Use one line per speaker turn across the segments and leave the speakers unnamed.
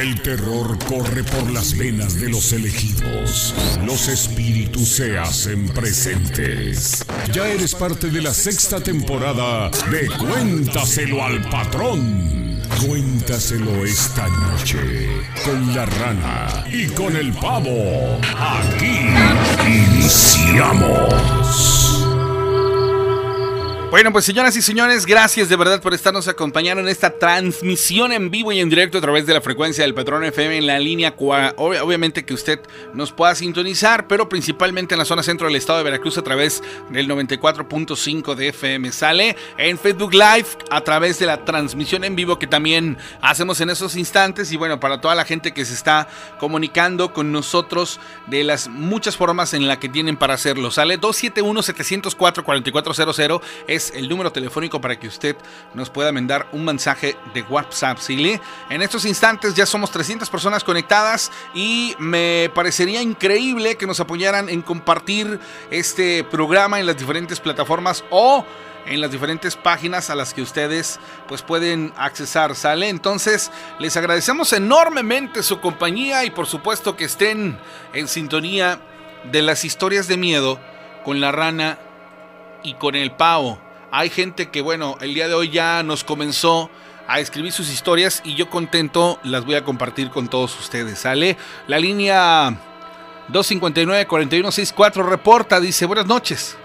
El terror corre por las venas de los elegidos. Los espíritus se hacen presentes. Ya eres parte de la sexta temporada de Cuéntaselo al patrón. Cuéntaselo esta noche con la rana y con el pavo. Aquí iniciamos.
Bueno, pues señoras y señores, gracias de verdad por estarnos acompañando en esta transmisión en vivo y en directo a través de la frecuencia del Patrón FM en la línea, obviamente que usted nos pueda sintonizar, pero principalmente en la zona centro del estado de Veracruz a través del 94.5 de FM. Sale en Facebook Live a través de la transmisión en vivo que también hacemos en esos instantes y bueno, para toda la gente que se está comunicando con nosotros de las muchas formas en la que tienen para hacerlo. Sale 271 704 4400 el número telefónico para que usted nos pueda mandar un mensaje de WhatsApp. ¿sí? En estos instantes ya somos 300 personas conectadas y me parecería increíble que nos apoyaran en compartir este programa en las diferentes plataformas o en las diferentes páginas a las que ustedes pues pueden accesar, ¿sale? Entonces, les agradecemos enormemente su compañía y por supuesto que estén en sintonía de las historias de miedo con la rana y con el pavo. Hay gente que, bueno, el día de hoy ya nos comenzó a escribir sus historias y yo contento las voy a compartir con todos ustedes. ¿Sale? La línea 259-4164 reporta, dice, buenas noches.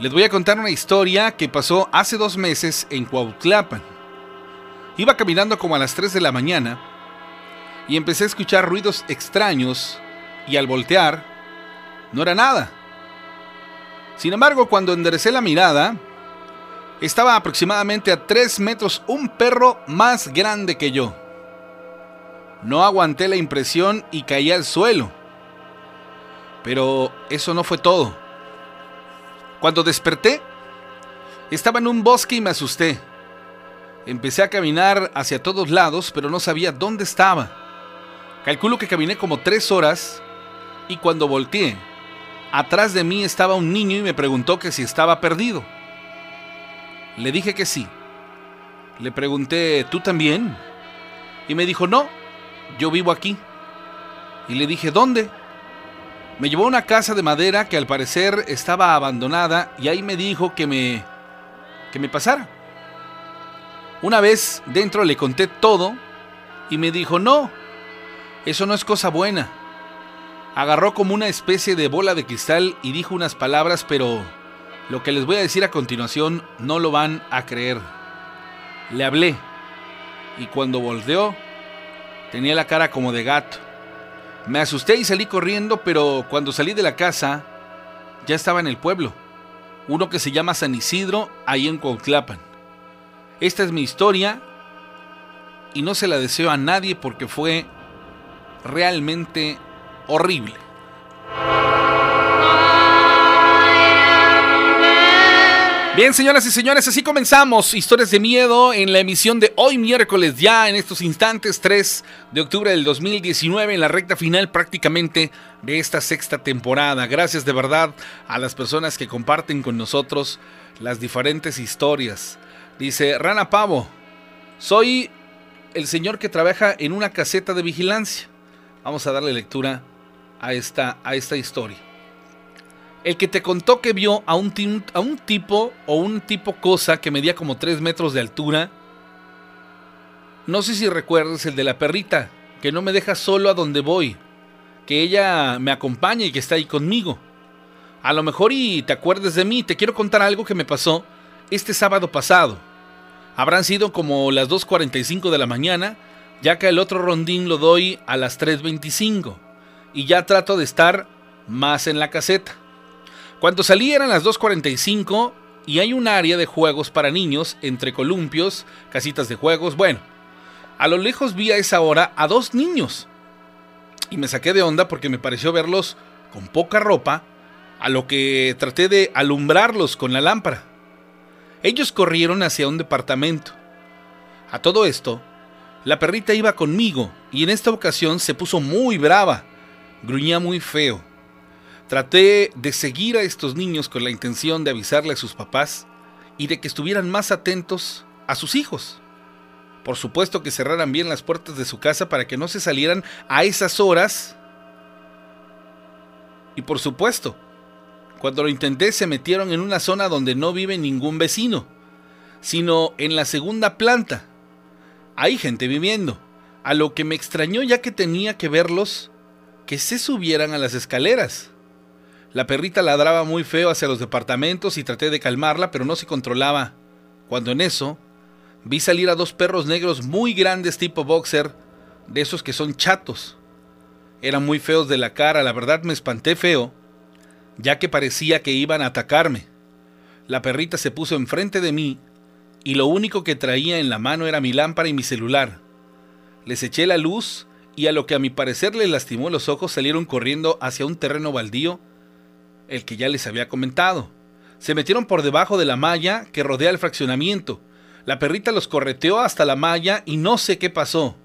Les voy a contar una historia que pasó hace dos meses en Cuautlapan. Iba caminando como a las 3 de la mañana y empecé a escuchar ruidos extraños y al voltear no era nada. Sin embargo, cuando enderecé la mirada, estaba aproximadamente a 3 metros un perro más grande que yo. No aguanté la impresión y caí al suelo. Pero eso no fue todo. Cuando desperté, estaba en un bosque y me asusté. Empecé a caminar hacia todos lados, pero no sabía dónde estaba. Calculo que caminé como tres horas y cuando volteé, Atrás de mí estaba un niño y me preguntó que si estaba perdido. Le dije que sí. Le pregunté, ¿tú también? Y me dijo, no, yo vivo aquí. Y le dije, ¿dónde? Me llevó a una casa de madera que al parecer estaba abandonada y ahí me dijo que me que me pasara. Una vez dentro le conté todo y me dijo, "No, eso no es cosa buena agarró como una especie de bola de cristal y dijo unas palabras, pero lo que les voy a decir a continuación no lo van a creer. Le hablé y cuando volteó tenía la cara como de gato. Me asusté y salí corriendo, pero cuando salí de la casa ya estaba en el pueblo, uno que se llama San Isidro, ahí en Cuautlapan. Esta es mi historia y no se la deseo a nadie porque fue realmente horrible. Bien, señoras y señores, así comenzamos Historias de Miedo en la emisión de hoy miércoles, ya en estos instantes, 3 de octubre del 2019, en la recta final prácticamente de esta sexta temporada. Gracias de verdad a las personas que comparten con nosotros las diferentes historias. Dice Rana Pavo, soy el señor que trabaja en una caseta de vigilancia. Vamos a darle lectura a esta, a esta historia. El que te contó que vio a un, a un tipo o un tipo cosa que medía como 3 metros de altura. No sé si recuerdas el de la perrita, que no me deja solo a donde voy, que ella me acompaña y que está ahí conmigo. A lo mejor y te acuerdes de mí, te quiero contar algo que me pasó este sábado pasado. Habrán sido como las 2.45 de la mañana, ya que el otro rondín lo doy a las 3.25 y ya trato de estar más en la caseta. Cuando salí eran las 2.45 y hay un área de juegos para niños entre columpios, casitas de juegos. Bueno, a lo lejos vi a esa hora a dos niños y me saqué de onda porque me pareció verlos con poca ropa, a lo que traté de alumbrarlos con la lámpara. Ellos corrieron hacia un departamento. A todo esto, la perrita iba conmigo y en esta ocasión se puso muy brava gruñía muy feo. Traté de seguir a estos niños con la intención de avisarle a sus papás y de que estuvieran más atentos a sus hijos. Por supuesto que cerraran bien las puertas de su casa para que no se salieran a esas horas. Y por supuesto, cuando lo intenté se metieron en una zona donde no vive ningún vecino, sino en la segunda planta. Hay gente viviendo, a lo que me extrañó ya que tenía que verlos que se subieran a las escaleras. La perrita ladraba muy feo hacia los departamentos y traté de calmarla, pero no se controlaba. Cuando en eso, vi salir a dos perros negros muy grandes tipo boxer, de esos que son chatos. Eran muy feos de la cara, la verdad me espanté feo, ya que parecía que iban a atacarme. La perrita se puso enfrente de mí y lo único que traía en la mano era mi lámpara y mi celular. Les eché la luz y a lo que a mi parecer les lastimó los ojos salieron corriendo hacia un terreno baldío, el que ya les había comentado. Se metieron por debajo de la malla que rodea el fraccionamiento. La perrita los correteó hasta la malla y no sé qué pasó.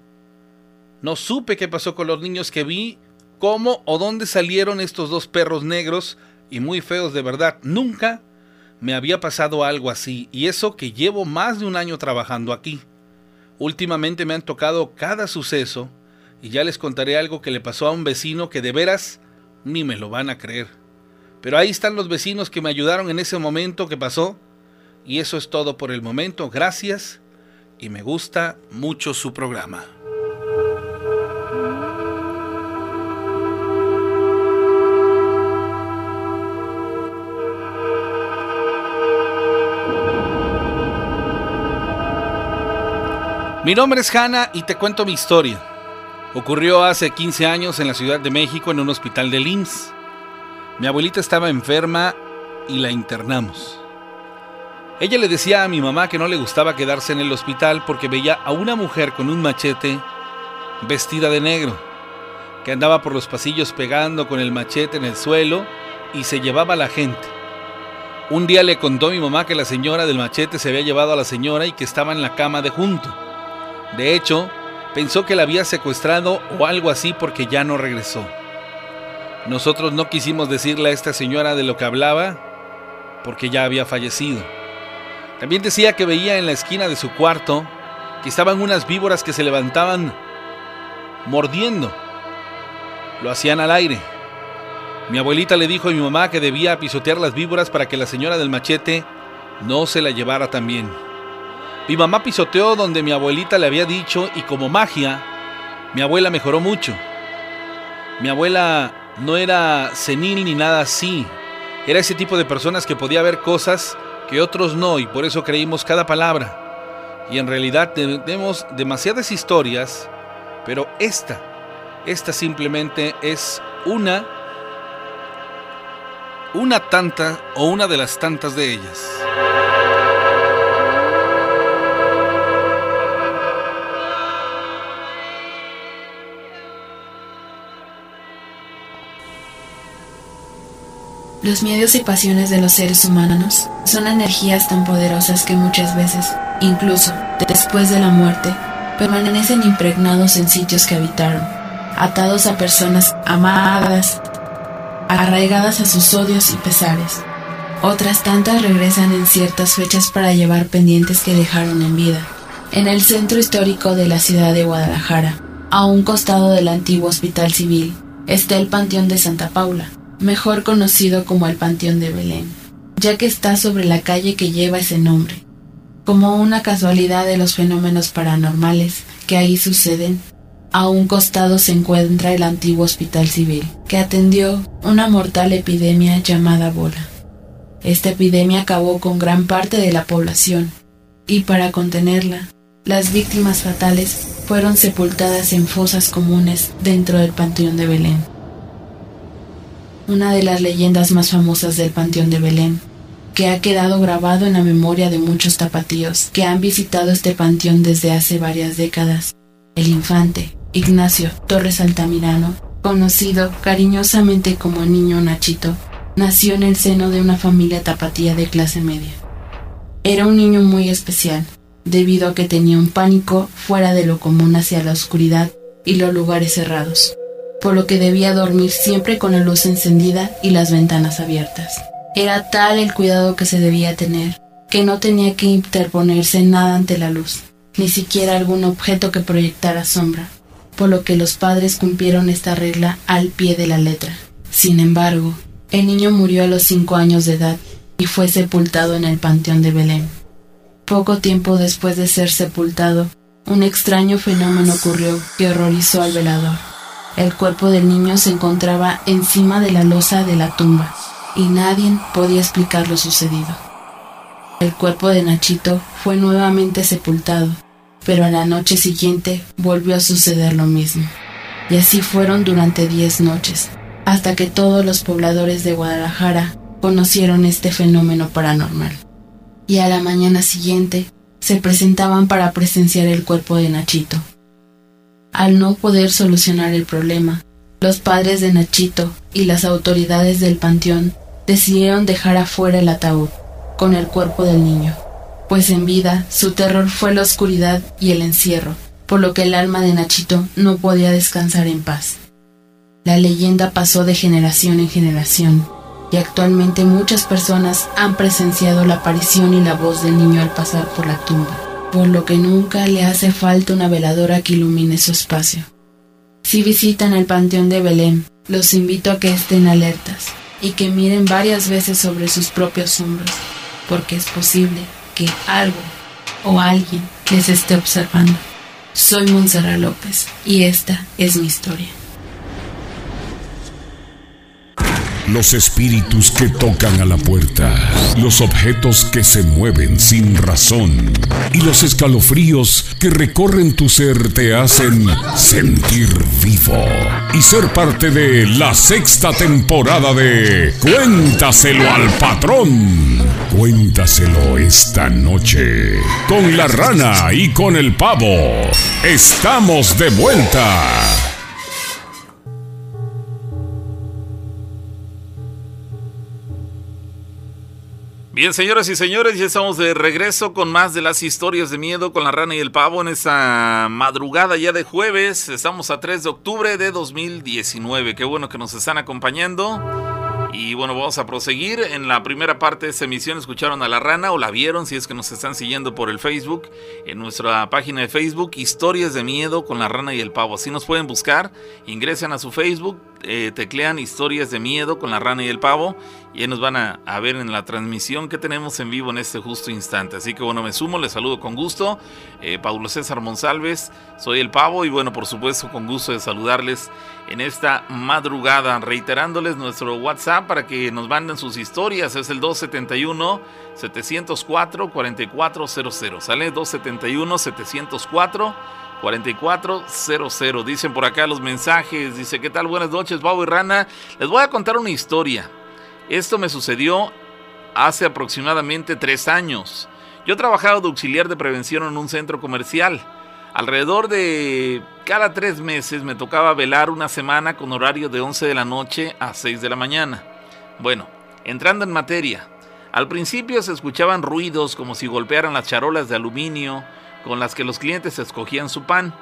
No supe qué pasó con los niños que vi, cómo o dónde salieron estos dos perros negros y muy feos de verdad. Nunca me había pasado algo así, y eso que llevo más de un año trabajando aquí. Últimamente me han tocado cada suceso, y ya les contaré algo que le pasó a un vecino que de veras ni me lo van a creer. Pero ahí están los vecinos que me ayudaron en ese momento que pasó, y eso es todo por el momento. Gracias, y me gusta mucho su programa. Mi nombre es Hanna y te cuento mi historia. Ocurrió hace 15 años en la Ciudad de México en un hospital de IMSS. Mi abuelita estaba enferma y la internamos. Ella le decía a mi mamá que no le gustaba quedarse en el hospital porque veía a una mujer con un machete vestida de negro, que andaba por los pasillos pegando con el machete en el suelo y se llevaba a la gente. Un día le contó a mi mamá que la señora del machete se había llevado a la señora y que estaba en la cama de junto. De hecho, pensó que la había secuestrado o algo así porque ya no regresó. Nosotros no quisimos decirle a esta señora de lo que hablaba porque ya había fallecido. También decía que veía en la esquina de su cuarto que estaban unas víboras que se levantaban mordiendo. Lo hacían al aire. Mi abuelita le dijo a mi mamá que debía pisotear las víboras para que la señora del machete no se la llevara también. Mi mamá pisoteó donde mi abuelita le había dicho y como magia, mi abuela mejoró mucho. Mi abuela no era senil ni nada así. Era ese tipo de personas que podía ver cosas que otros no y por eso creímos cada palabra. Y en realidad tenemos demasiadas historias, pero esta, esta simplemente es una, una tanta o una de las tantas de ellas.
Los miedos y pasiones de los seres humanos son energías tan poderosas que muchas veces, incluso después de la muerte, permanecen impregnados en sitios que habitaron, atados a personas amadas, arraigadas a sus odios y pesares. Otras tantas regresan en ciertas fechas para llevar pendientes que dejaron en vida. En el centro histórico de la ciudad de Guadalajara, a un costado del antiguo hospital civil, está el Panteón de Santa Paula, mejor conocido como el Panteón de Belén, ya que está sobre la calle que lleva ese nombre. Como una casualidad de los fenómenos paranormales que ahí suceden, a un costado se encuentra el antiguo hospital civil, que atendió una mortal epidemia llamada bola. Esta epidemia acabó con gran parte de la población, y para contenerla, las víctimas fatales fueron sepultadas en fosas comunes dentro del Panteón de Belén una de las leyendas más famosas del Panteón de Belén, que ha quedado grabado en la memoria de muchos tapatíos que han visitado este panteón desde hace varias décadas. El infante, Ignacio Torres Altamirano, conocido cariñosamente como Niño Nachito, nació en el seno de una familia tapatía de clase media. Era un niño muy especial, debido a que tenía un pánico fuera de lo común hacia la oscuridad y los lugares cerrados por lo que debía dormir siempre con la luz encendida y las ventanas abiertas. Era tal el cuidado que se debía tener, que no tenía que interponerse nada ante la luz, ni siquiera algún objeto que proyectara sombra, por lo que los padres cumplieron esta regla al pie de la letra. Sin embargo, el niño murió a los cinco años de edad y fue sepultado en el Panteón de Belén. Poco tiempo después de ser sepultado, un extraño fenómeno ocurrió que horrorizó al velador. El cuerpo del niño se encontraba encima de la losa de la tumba y nadie podía explicar lo sucedido. El cuerpo de Nachito fue nuevamente sepultado, pero a la noche siguiente volvió a suceder lo mismo. Y así fueron durante diez noches, hasta que todos los pobladores de Guadalajara conocieron este fenómeno paranormal. Y a la mañana siguiente se presentaban para presenciar el cuerpo de Nachito. Al no poder solucionar el problema, los padres de Nachito y las autoridades del panteón decidieron dejar afuera el ataúd con el cuerpo del niño, pues en vida su terror fue la oscuridad y el encierro, por lo que el alma de Nachito no podía descansar en paz. La leyenda pasó de generación en generación, y actualmente muchas personas han presenciado la aparición y la voz del niño al pasar por la tumba, por lo que nunca le hace falta una veladora que ilumine su espacio. Si visitan el Panteón de Belén, los invito a que estén alertas y que miren varias veces sobre sus propios hombros, porque es posible que algo o alguien les esté observando. Soy Montserrat López y esta es mi historia.
Los espíritus que tocan a la puerta, los objetos que se mueven sin razón y los escalofríos que recorren tu ser te hacen sentir vivo y ser parte de la sexta temporada de Cuéntaselo al patrón. Cuéntaselo esta noche con la rana y con el pavo. Estamos de vuelta.
Bien, señoras y señores, ya estamos de regreso con más de las historias de miedo con la rana y el pavo en esta madrugada ya de jueves. Estamos a 3 de octubre de 2019. Qué bueno que nos están acompañando. Y bueno, vamos a proseguir. En la primera parte de esta emisión escucharon a la rana o la vieron si es que nos están siguiendo por el Facebook. En nuestra página de Facebook, Historias de Miedo con la rana y el pavo. Así nos pueden buscar. Ingresen a su Facebook, eh, teclean Historias de Miedo con la rana y el pavo y nos van a, ver en la transmisión que tenemos en vivo en este justo instante. Así que bueno, me sumo, les saludo con gusto. Eh, Paulo César Monsalves, soy el Pavo y bueno, por supuesto con gusto de saludarles en esta madrugada, reiterándoles nuestro WhatsApp para que nos manden sus historias. Es el 271 704 4400. Sale 271 704 4400. Dicen por acá los mensajes. Dice, ¿qué tal? Buenas noches, Pavo y Rana. Les voy a contar una historia. Esto me sucedió hace aproximadamente tres años. Yo trabajaba de auxiliar de prevención en un centro comercial. Alrededor de cada tres meses me tocaba velar una semana con horario de 11 de la noche a 6 de la mañana. Bueno, entrando en materia, al principio se escuchaban ruidos como si golpearan las charolas de aluminio con las que los clientes escogían su pan.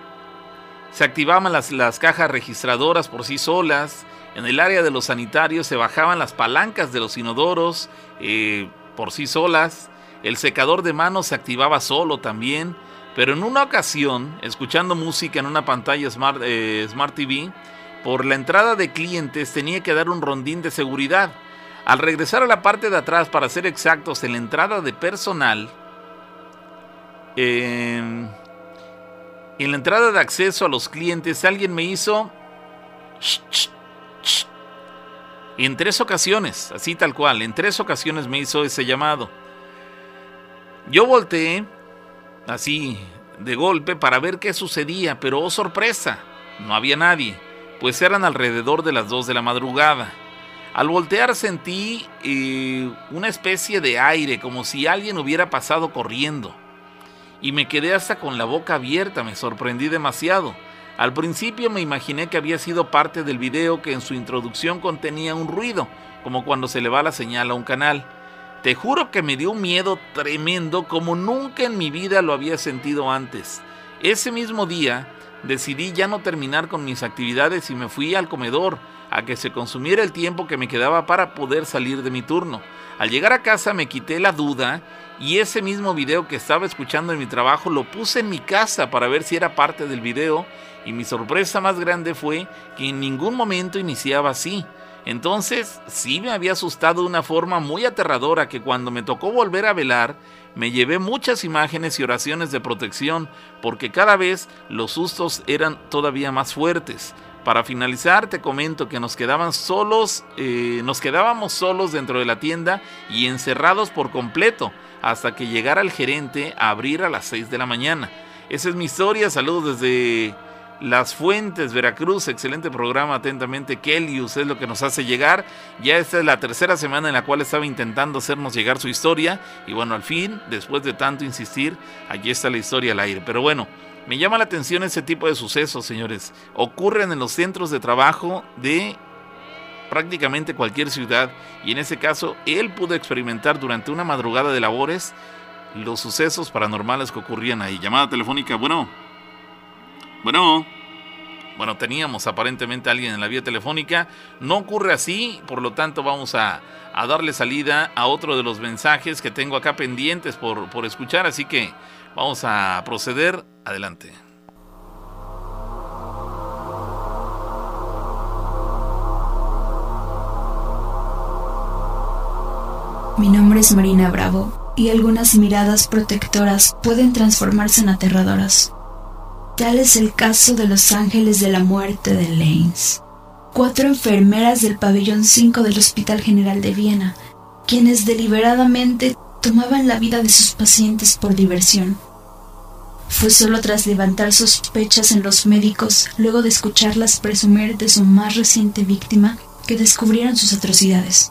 Se activaban las, las cajas registradoras por sí solas en el área de los sanitarios se bajaban las palancas de los inodoros eh, por sí solas. El secador de manos se activaba solo también. Pero en una ocasión, escuchando música en una pantalla Smart, eh, Smart TV, por la entrada de clientes tenía que dar un rondín de seguridad. Al regresar a la parte de atrás, para ser exactos, en la entrada de personal, em, en la entrada de acceso a los clientes, alguien me hizo... En tres ocasiones, así tal cual, en tres ocasiones me hizo ese llamado. Yo volteé, así, de golpe, para ver qué sucedía, pero oh sorpresa, no había nadie, pues eran alrededor de las dos de la madrugada. Al voltear sentí eh, una especie de aire, como si alguien hubiera pasado corriendo. Y me quedé hasta con la boca abierta, me sorprendí demasiado. Al principio me imaginé que había sido parte del video que en su introducción contenía un ruido, como cuando se le va la señal a un canal. Te juro que me dio un miedo tremendo como nunca en mi vida lo había sentido antes. Ese mismo día decidí ya no terminar con mis actividades y me fui al comedor a que se consumiera el tiempo que me quedaba para poder salir de mi turno. Al llegar a casa me quité la duda y ese mismo video que estaba escuchando en mi trabajo lo puse en mi casa para ver si era parte del video y mi sorpresa más grande fue que en ningún momento iniciaba así. Entonces sí me había asustado de una forma muy aterradora que cuando me tocó volver a velar, me llevé muchas imágenes y oraciones de protección porque cada vez los sustos eran todavía más fuertes. Para finalizar te comento que nos quedaban solos, eh, nos quedábamos solos dentro de la tienda y encerrados por completo hasta que llegara el gerente a abrir a las 6 de la mañana. Esa es mi historia, saludos desde las Fuentes, Veracruz, excelente programa, atentamente, Kelius es lo que nos hace llegar. Ya esta es la tercera semana en la cual estaba intentando hacernos llegar su historia. Y bueno, al fin, después de tanto insistir, aquí está la historia al aire. Pero bueno, me llama la atención ese tipo de sucesos, señores. Ocurren en los centros de trabajo de prácticamente cualquier ciudad. Y en ese caso, él pudo experimentar durante una madrugada de labores los sucesos paranormales que ocurrían ahí. Llamada telefónica, bueno. Bueno, bueno, teníamos aparentemente a alguien en la vía telefónica. No ocurre así, por lo tanto vamos a, darle salida a otro de los mensajes que tengo acá pendientes por, por escuchar, así que vamos a proceder. Adelante.
Mi nombre es Marina Bravo y algunas miradas protectoras pueden transformarse en aterradoras. Tal es el caso de los ángeles de la muerte de Lanes, cuatro enfermeras del pabellón 5 del Hospital General de Viena, quienes deliberadamente tomaban la vida de sus pacientes por diversión. Fue solo tras levantar sospechas en los médicos, luego de escucharlas presumir de su más reciente víctima, que descubrieron sus atrocidades.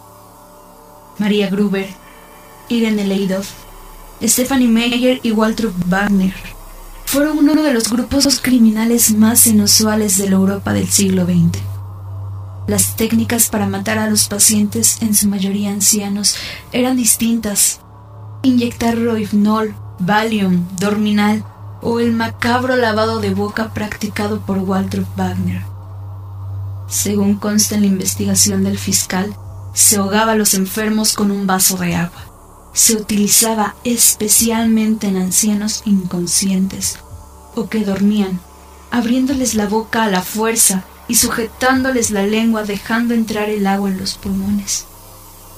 María Gruber, Irene Leidoff, Stephanie Meyer y Walter Wagner fueron uno de los grupos criminales más inusuales de la Europa del siglo XX. Las técnicas para matar a los pacientes, en su mayoría ancianos, eran distintas. Inyectar rohypnol, Valium, Dorminal o el macabro lavado de boca practicado por Walter Wagner. Según consta en la investigación del fiscal, se ahogaba a los enfermos con un vaso de agua se utilizaba especialmente en ancianos inconscientes o que dormían, abriéndoles la boca a la fuerza y sujetándoles la lengua dejando entrar el agua en los pulmones.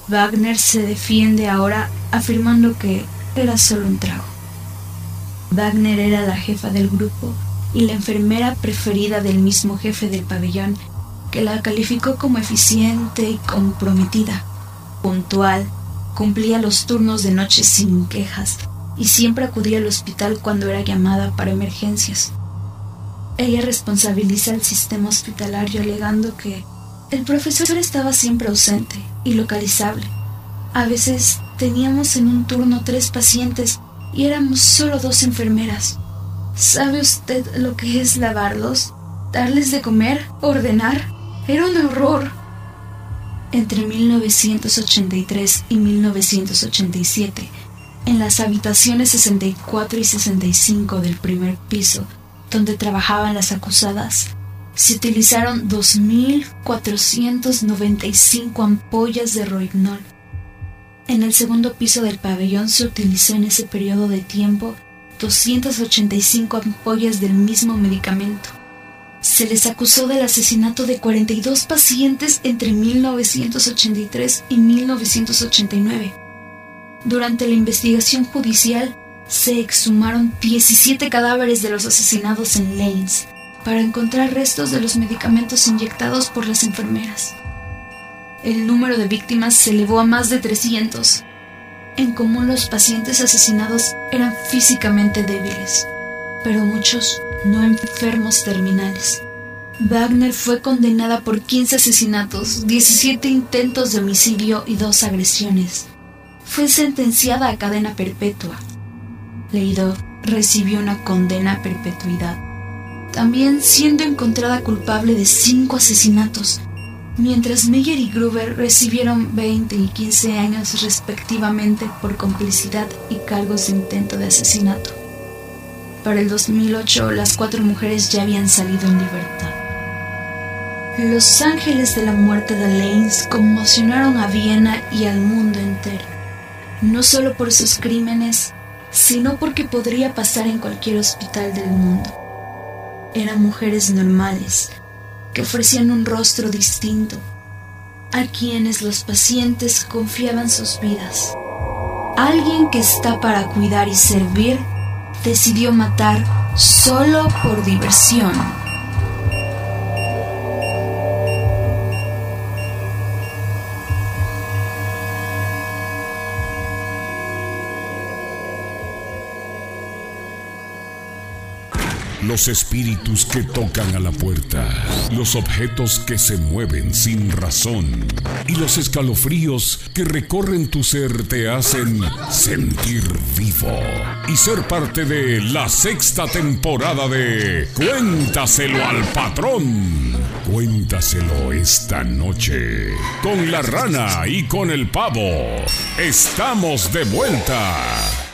Wagner se defiende ahora afirmando que era solo un trago. Wagner era la jefa del grupo y la enfermera preferida del mismo jefe del pabellón, la calificó como eficiente y comprometida, puntual, Cumplía los turnos de noche sin quejas y siempre acudía al hospital cuando era llamada para emergencias. Ella responsabiliza al sistema hospitalario alegando que el profesor estaba siempre ausente y localizable. A veces teníamos en un turno tres pacientes y éramos solo dos enfermeras. ¿Sabe usted lo que es lavarlos? ¿Darles de comer? ¿Ordenar? Era un horror. Entre 1983 y 1987, en las habitaciones 64 y 65 del primer piso, donde trabajaban las acusadas, se utilizaron 2.495 ampollas de rohypnol. En el segundo piso del pabellón se utilizó en ese periodo de tiempo 285 ampollas del mismo medicamento se les acusó del asesinato de 42 pacientes entre 1983 y 1989. Durante la investigación judicial, se exhumaron 17 cadáveres de los asesinados en Lanes para encontrar restos de los medicamentos inyectados por las enfermeras. El número de víctimas se elevó a más de 300. En común los pacientes asesinados eran físicamente débiles, pero muchos no enfermos terminales. Wagner fue condenada por 15 asesinatos, 17 intentos de homicidio y dos agresiones. Fue sentenciada a cadena perpetua. Leido recibió una condena a perpetuidad, también siendo encontrada culpable de cinco asesinatos, mientras Meyer y Gruber recibieron 20 y 15 años respectivamente por complicidad y cargos de intento de asesinato. Para el 2008 las cuatro mujeres ya habían salido en libertad. Los ángeles de la muerte de Lanes conmocionaron a Viena y al mundo entero, no solo por sus crímenes, sino porque podría pasar en cualquier hospital del mundo. Eran mujeres normales, que ofrecían un rostro distinto, a quienes los pacientes confiaban sus vidas. Alguien que está para cuidar y servir decidió matar solo por diversión.
Los espíritus que tocan a la puerta, los objetos que se mueven sin razón y los escalofríos que recorren tu ser te hacen sentir vivo y ser parte de la sexta temporada de Cuéntaselo al patrón. Cuéntaselo esta noche con la rana y con el pavo. Estamos de vuelta.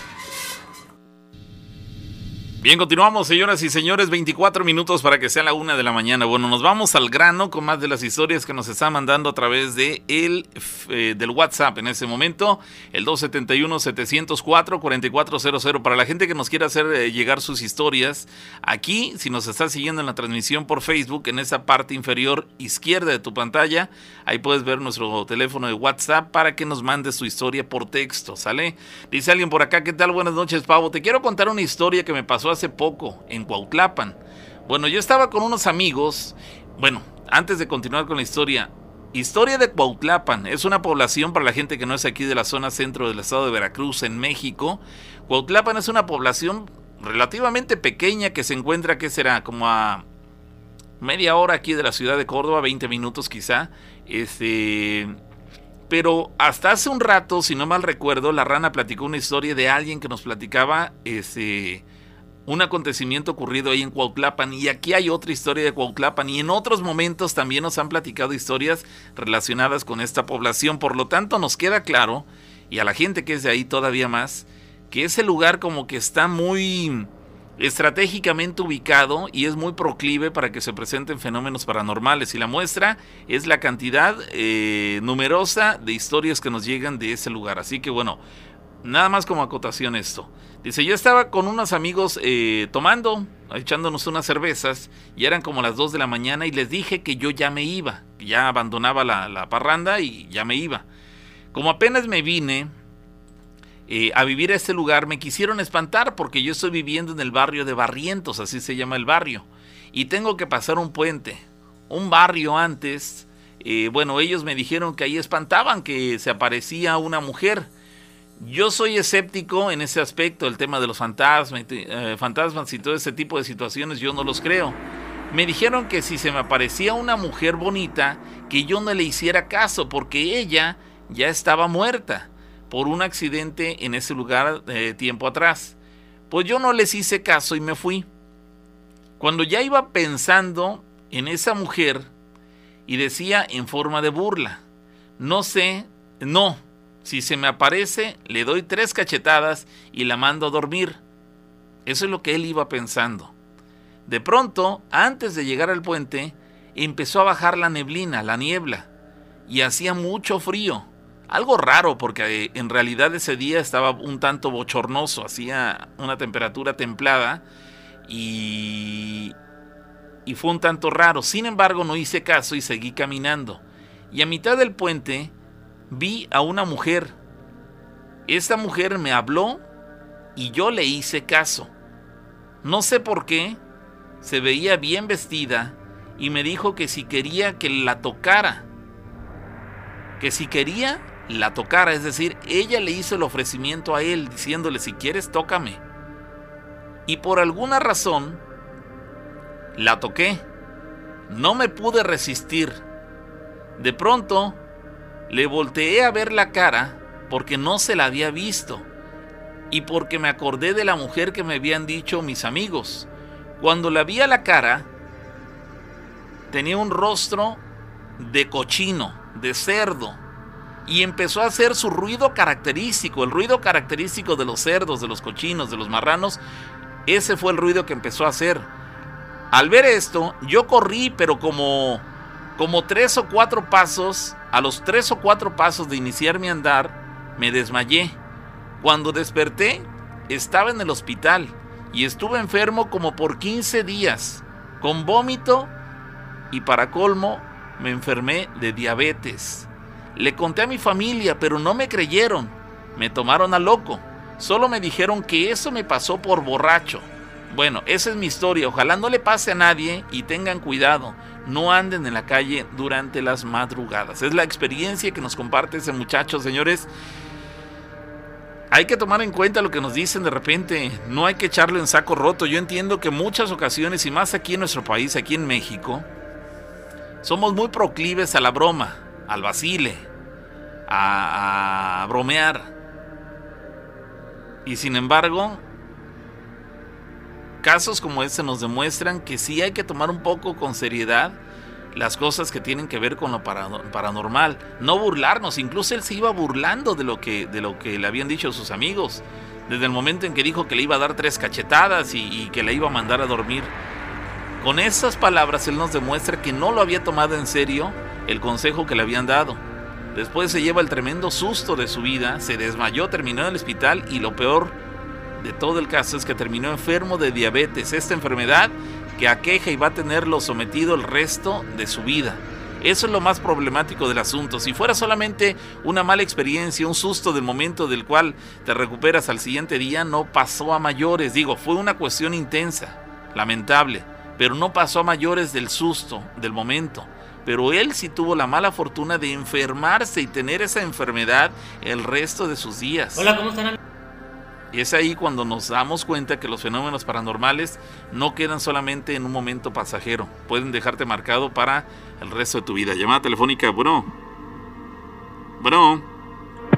Bien, continuamos, señoras y señores, 24 minutos para que sea la una de la mañana. Bueno, nos vamos al grano con más de las historias que nos están mandando a través de el, eh, del WhatsApp en ese momento, el 271-704-4400. Para la gente que nos quiera hacer eh, llegar sus historias, aquí, si nos está siguiendo en la transmisión por Facebook, en esa parte inferior izquierda de tu pantalla, ahí puedes ver nuestro teléfono de WhatsApp para que nos mandes tu historia por texto, ¿sale? Dice alguien por acá, ¿qué tal? Buenas noches, Pavo. Te quiero contar una historia que me pasó hace poco en Cuautlapan. Bueno, yo estaba con unos amigos. Bueno, antes de continuar con la historia, Historia de Cuautlapan es una población para la gente que no es aquí de la zona centro del estado de Veracruz, en México. Cuautlapan es una población relativamente pequeña que se encuentra, ¿qué será? Como a media hora aquí de la ciudad de Córdoba, 20 minutos quizá. Este. Pero hasta hace un rato, si no mal recuerdo, la rana platicó una historia de alguien que nos platicaba este, un acontecimiento ocurrido ahí en Cuautlapan y aquí hay otra historia de Cuautlapan y en otros momentos también nos han platicado historias relacionadas con esta población, por lo tanto nos queda claro y a la gente que es de ahí todavía más que ese lugar como que está muy estratégicamente ubicado y es muy proclive para que se presenten fenómenos paranormales. Y la muestra es la cantidad eh, numerosa de historias que nos llegan de ese lugar. Así que bueno nada más como acotación esto Dice, yo estaba con unos amigos eh, tomando, echándonos unas cervezas, y eran como las 2 de la mañana y les dije que yo ya me iba, ya abandonaba la, parranda y ya me iba. Como apenas me vine eh, a vivir a este lugar, me quisieron espantar porque yo estoy viviendo en el barrio de Barrientos, así se llama el barrio, y tengo que pasar un puente. Un barrio antes, eh, bueno, ellos me dijeron que ahí espantaban, que se aparecía una mujer yo soy escéptico en ese aspecto, el tema de los fantasmas, eh, fantasmas y todo ese tipo de situaciones, yo no los creo. Me dijeron que si se me aparecía una mujer bonita, que yo no le hiciera caso, porque ella ya estaba muerta por un accidente en ese lugar eh, tiempo atrás. Pues yo no les hice caso y me fui. Cuando ya iba pensando en esa mujer y decía en forma de burla, no sé, no, si se me aparece, le doy tres cachetadas y la mando a dormir. Eso es lo que él iba pensando. De pronto, antes de llegar al puente, empezó a bajar la neblina, la niebla, y hacía mucho frío. Algo raro porque eh, en realidad ese día estaba un tanto bochornoso, hacía una temperatura templada y, y fue un tanto raro. Sin embargo, no hice caso y seguí caminando. Y a mitad del puente vi a una mujer. Esta mujer me habló y yo le hice caso. No sé por qué, se veía bien vestida y me dijo que si quería que la tocara, que si quería, la tocara, es decir, ella le hizo el ofrecimiento a él diciéndole, si quieres, tócame. Y por alguna razón, la toqué. No me pude resistir. De pronto, le volteé a ver la cara porque no se la había visto y porque me acordé de la mujer que me habían dicho mis amigos. Cuando la vi a la cara, tenía un rostro de cochino, de cerdo, y empezó a hacer su ruido característico, el ruido característico de los cerdos, de los cochinos, de los marranos. Ese fue el ruido que empezó a hacer. Al ver esto, yo corrí, pero como Como tres o cuatro pasos, a los tres o cuatro pasos de iniciar mi andar, me desmayé. Cuando desperté, estaba en el hospital y estuve enfermo como por 15 días, con vómito y para colmo me enfermé de diabetes. Le conté a mi familia, pero no me creyeron. Me tomaron a loco. Solo me dijeron que eso me pasó por borracho. Bueno, esa es mi historia. Ojalá no le pase a nadie y tengan cuidado. No anden en la calle durante las madrugadas. Es la experiencia que nos comparte ese muchacho, señores. Hay que tomar en cuenta lo que nos dicen de repente. No hay que echarlo en saco roto. Yo entiendo que muchas ocasiones, y más aquí en nuestro país, aquí en México, somos muy proclives a la broma, al vacile, a, a bromear. Y sin embargo, casos como este nos demuestran que sí hay que tomar un poco con seriedad las cosas que tienen que ver con lo paranormal, no burlarnos, incluso él se iba burlando de lo que de lo que le habían dicho sus amigos, desde el momento en que dijo que le iba a dar tres cachetadas y, que le iba a mandar a dormir. Con esas palabras él nos demuestra que no lo había tomado en serio el consejo que le habían dado. Después se lleva el tremendo susto de su vida, se desmayó, terminó en el hospital y lo peor de todo el caso es que terminó enfermo de diabetes, esta enfermedad que aqueja y va a tenerlo sometido el resto de su vida. Eso es lo más problemático del asunto. Si fuera solamente una mala experiencia, un susto del momento del cual te recuperas al siguiente día, no pasó a mayores. Digo, fue una cuestión intensa, lamentable, pero no pasó a mayores del susto, del momento. Pero él sí tuvo la mala fortuna de enfermarse y tener esa enfermedad el resto de sus días.
Hola, ¿cómo están?
Y es ahí cuando nos damos cuenta que los fenómenos paranormales no quedan solamente en un momento pasajero, pueden dejarte marcado para el resto de tu vida. Llamada telefónica, bueno. Bueno.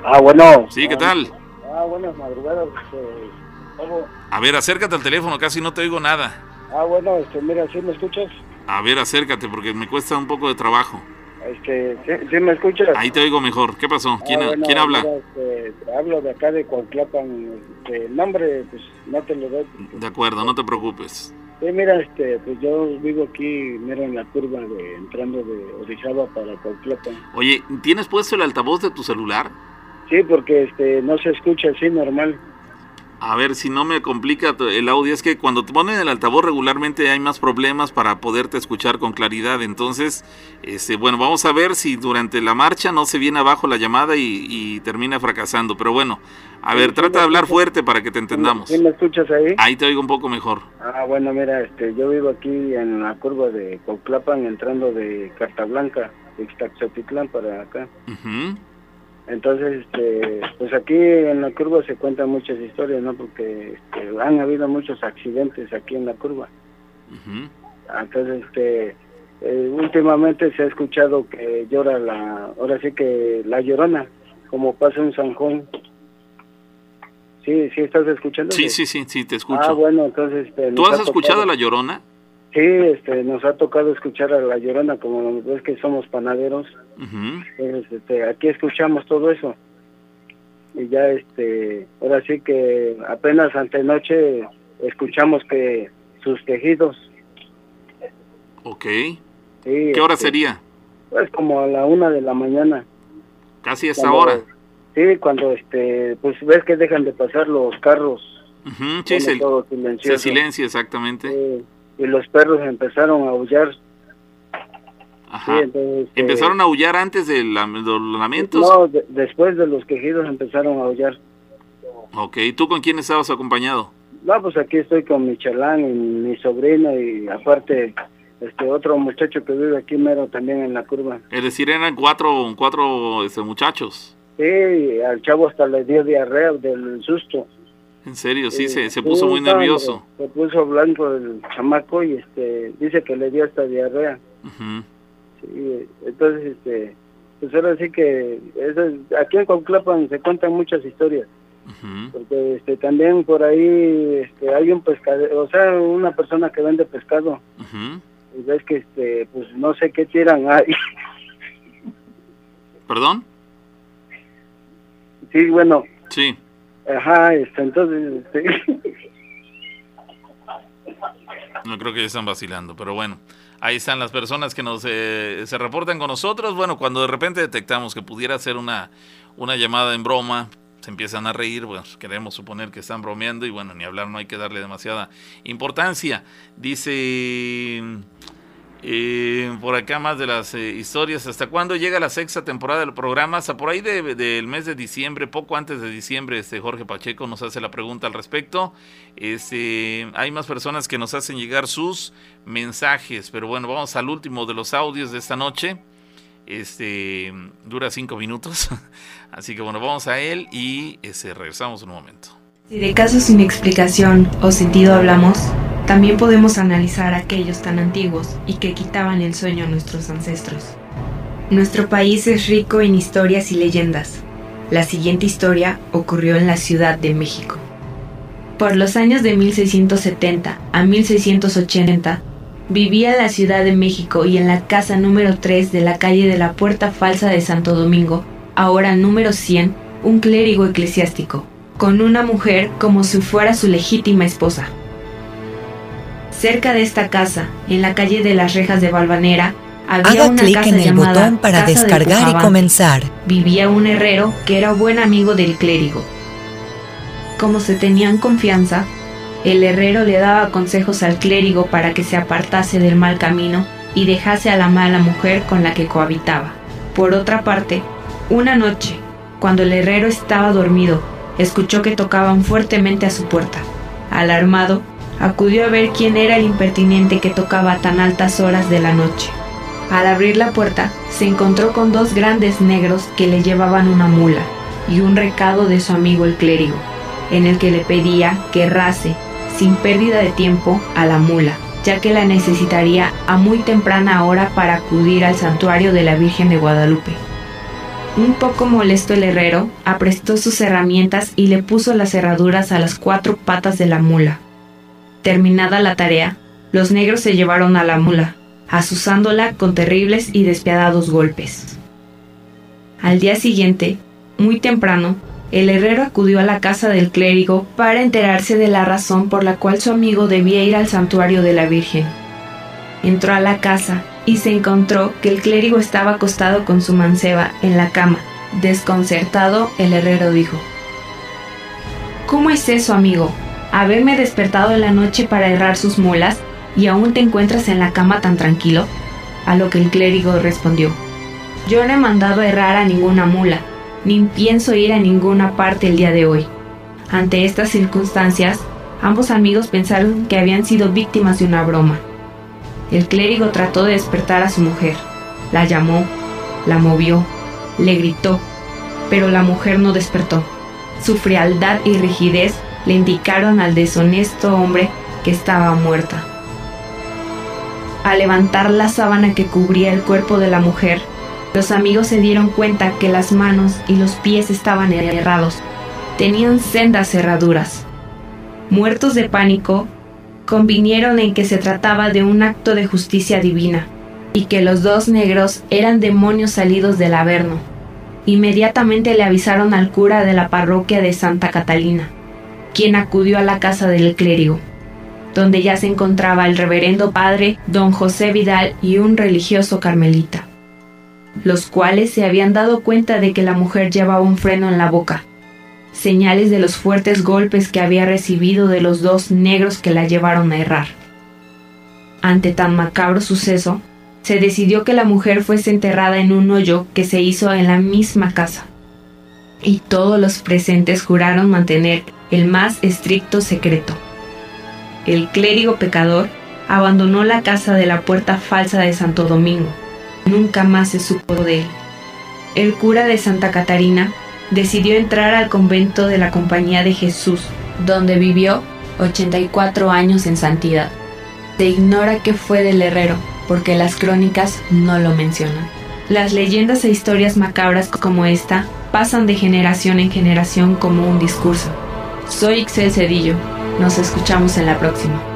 Ah, bueno.
Sí, ¿qué tal?
Ah, buenas madrugadas. ¿cómo?
A ver, acércate al teléfono, casi no te oigo nada.
Ah, bueno, este, mira, ¿sí me escuchas?
A ver, acércate porque me cuesta un poco de trabajo.
Este, ¿sí, sí me escuchas?
Ahí te oigo mejor. ¿Qué pasó? ¿Quién,
Ah, bueno,
¿quién habla?
mira, este, hablo de acá de Cuauhtlapan. Este, el nombre, pues, no te lo doy.
De acuerdo, no te preocupes.
Sí, mira, este, pues yo vivo aquí, mira, en la curva de entrando de Orizaba para Cuauhtlapan.
Oye, ¿tienes puesto el altavoz de tu celular?
Sí, porque este, no se escucha así normal.
A ver, si no me complica el audio, es que cuando te ponen el altavoz regularmente hay más problemas para poderte escuchar con claridad. Entonces, este, bueno, vamos a ver si durante la marcha no se viene abajo la llamada y, y termina fracasando. Pero bueno, a ver,
Sí,
trata de hablar fuerte para que te entendamos.
¿Sí me escuchas ahí?
Ahí te oigo un poco mejor.
Ah, bueno, mira, este, yo vivo aquí en la curva de Cuauhtlapan, entrando de Carta Blanca, de Ixtaxotitlán para acá. Entonces, este, pues aquí en la curva se cuentan muchas historias, ¿no? Porque este, han habido muchos accidentes aquí en la curva.
Ujú.
Entonces, este, eh, últimamente se ha escuchado que llora la, ahora sí que la llorona, como pasa en San Juan. Sí, sí, estás escuchando.
Sí, sí, sí, sí, te escucho.
Ah, bueno, entonces. Este,
¿Tú has
ha
escuchado
tocado-
La Llorona?
Sí, este, nos ha tocado escuchar a la llorona, como ves que somos panaderos. Entonces, este, aquí escuchamos todo eso. Y ya, este, ahora sí que apenas antenoche escuchamos que sus quejidos.
Ok.
Sí,
¿Qué hora
este,
sería?
Pues como a la una de la mañana.
Casi a esta
Cuando-
hora.
Sí, cuando, este, pues ves que dejan de pasar los carros.
Ujú, Sí, se,
todo
se silencia exactamente.
Sí, y los perros empezaron a aullar. Sí,
Ajá.
entonces, este,
¿Empezaron a aullar antes de, la- de los lamentos?
No, de- después de los quejidos empezaron a aullar.
Ok, ¿tú con quién estabas acompañado?
No, pues aquí estoy con mi chalán y mi sobrino y aparte este otro muchacho que vive aquí mero también en la curva.
Es decir, eran cuatro, cuatro este, muchachos.
Sí, al chavo hasta le dio diarrea del susto.
En serio, sí,
Eh,
se, se puso muy nervioso.
Se puso blanco el chamaco y este dice que le dio hasta diarrea. Sí, entonces este pues ahora sí que eso es- aquí en Conclapan se cuentan muchas historias. Porque este también por ahí este hay un pescadero, o sea, una persona que vende pescado. Y ves que este pues no sé qué tiran ahí
¿Perdón?
sí bueno
Sí.
Ajá este entonces este,
No creo que ya están vacilando, pero bueno, ahí están las personas que nos eh, se reportan con nosotros. Bueno, cuando de repente detectamos que pudiera ser una, una llamada en broma, se empiezan a reír, bueno, queremos suponer que están bromeando y bueno, ni hablar, no hay que darle demasiada importancia. Dice por acá más de las eh, historias. ¿Hasta cuándo llega la sexta temporada del programa? Hasta por ahí del mes de diciembre, poco antes de diciembre, este Jorge Pacheco nos hace la pregunta al respecto. Este, hay más personas que nos hacen llegar sus mensajes, pero bueno, vamos al último de los audios de esta noche. Este dura cinco minutos, así que bueno, vamos a él y este, regresamos un momento.
Si de casos sin explicación o sentido hablamos, también podemos analizar aquellos tan antiguos y que quitaban el sueño a nuestros ancestros. Nuestro país es rico en historias y leyendas. La siguiente historia ocurrió en la Ciudad de México. Por los años de 1670 a 1680, vivía en la Ciudad de México y en la casa número 3 de la calle de la Puerta Falsa de Santo Domingo, ahora número 100, un clérigo eclesiástico, con una mujer como si fuera su legítima esposa. Cerca de esta casa, en la calle de las Rejas de Valvanera, había
Haga
una
clic en el botón para descargar y comenzar.
Vivía un herrero que era buen amigo del clérigo. Como se tenían confianza, el herrero le daba consejos al clérigo para que se apartase del mal camino y dejase a la mala mujer con la que cohabitaba. Por otra parte, una noche, cuando el herrero estaba dormido, escuchó que tocaban fuertemente a su puerta. Alarmado, acudió a ver quién era el impertinente que tocaba a tan altas horas de la noche. Al abrir la puerta, se encontró con dos grandes negros que le llevaban una mula y un recado de su amigo el clérigo, en el que le pedía que errase, sin pérdida de tiempo, a la mula, ya que la necesitaría a muy temprana hora para acudir al santuario de la Virgen de Guadalupe. Un poco molesto el herrero, aprestó sus herramientas y le puso las cerraduras a las cuatro patas de la mula. Terminada la tarea, los negros se llevaron a la mula, azuzándola con terribles y despiadados golpes. Al día siguiente, muy temprano, el herrero acudió a la casa del clérigo para enterarse de la razón por la cual su amigo debía ir al santuario de la Virgen. Entró a la casa y se encontró que el clérigo estaba acostado con su manceba en la cama. Desconcertado, el herrero dijo, ¿Cómo es eso, amigo? ¿Haberme despertado en la noche para errar sus mulas y aún te encuentras en la cama tan tranquilo? A lo que el clérigo respondió, Yo no he mandado a errar a ninguna mula, ni pienso ir a ninguna parte el día de hoy. Ante estas circunstancias, ambos amigos pensaron que habían sido víctimas de una broma. El clérigo trató de despertar a su mujer. La llamó, la movió, le gritó, pero la mujer no despertó. Su frialdad y rigidez le indicaron al deshonesto hombre que estaba muerta. Al levantar la sábana que cubría el cuerpo de la mujer, los amigos se dieron cuenta que las manos y los pies estaban errados. Tenían sendas cerraduras. Muertos de pánico, convinieron en que se trataba de un acto de justicia divina y que los dos negros eran demonios salidos del Averno. Inmediatamente le avisaron al cura de la parroquia de Santa Catalina, quien acudió a la casa del clérigo, donde ya se encontraba el reverendo padre don José Vidal y un religioso carmelita, los cuales se habían dado cuenta de que la mujer llevaba un freno en la boca, señales de los fuertes golpes que había recibido de los dos negros que la llevaron a errar. Ante tan macabro suceso, se decidió que la mujer fuese enterrada en un hoyo que se hizo en la misma casa. Y todos los presentes juraron mantener el más estricto secreto. El clérigo pecador abandonó la casa de la puerta falsa de Santo Domingo. Nunca más se supo de él. El cura de Santa Catarina decidió entrar al convento de la Compañía de Jesús, donde vivió 84 años en santidad. Se ignora qué fue del herrero, porque las crónicas no lo mencionan. Las leyendas e historias macabras como esta pasan de generación en generación como un discurso. Soy Ixel Cedillo. Nos escuchamos en la próxima.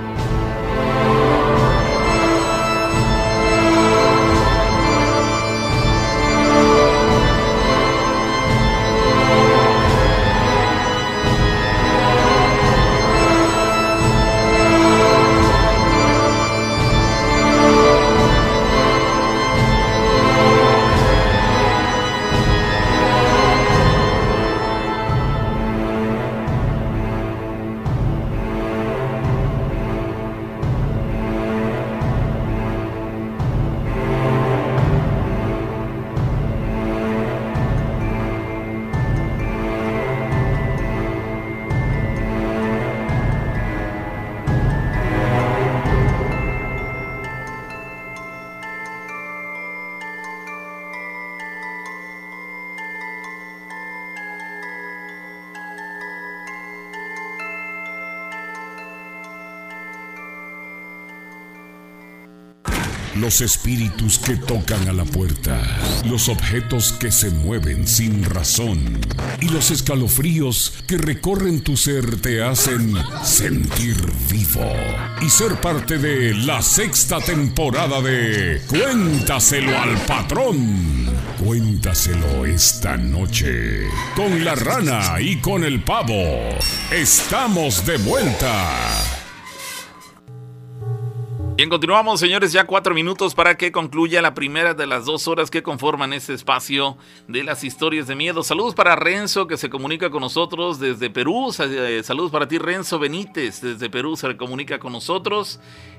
Los espíritus que tocan a la puerta, los objetos que se mueven sin razón y los escalofríos que recorren tu ser te hacen sentir vivo y ser parte de la sexta temporada de Cuéntaselo al patrón. Cuéntaselo esta noche con la rana y con el pavo. Estamos de vuelta.
Bien, continuamos, señores, ya cuatro minutos para que concluya la primera de las dos horas que conforman este espacio de las historias de miedo. Saludos para Renzo, que se comunica con nosotros desde Perú. Eh, saludos para ti, Renzo Benítez, desde Perú, se comunica con nosotros.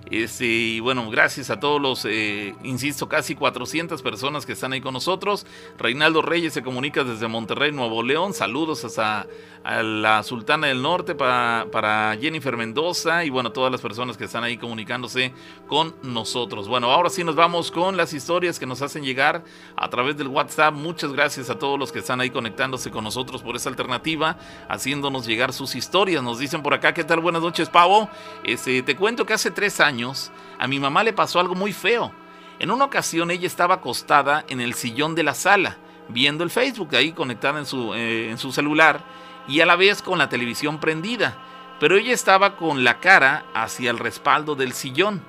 Este, y bueno, gracias a todos los, eh, insisto, casi 400 personas que están ahí con nosotros. Reinaldo Reyes se comunica desde Monterrey, Nuevo León. Saludos hasta a la Sultana del Norte para, para Jennifer Mendoza y bueno, todas las personas que están ahí comunicándose con nosotros. Bueno, ahora sí nos vamos con las historias que nos hacen llegar a través del WhatsApp. Muchas gracias a todos los que están ahí conectándose con nosotros por esa alternativa, haciéndonos llegar sus historias. Nos dicen por acá, ¿qué tal? Buenas noches, Pavo. Este, te cuento que hace tres años a mi mamá le pasó algo muy feo. En una ocasión ella estaba acostada en el sillón de la sala, viendo el Facebook ahí conectada en su, eh, en su celular y a la vez con la televisión prendida, pero ella estaba con la cara hacia el respaldo del sillón.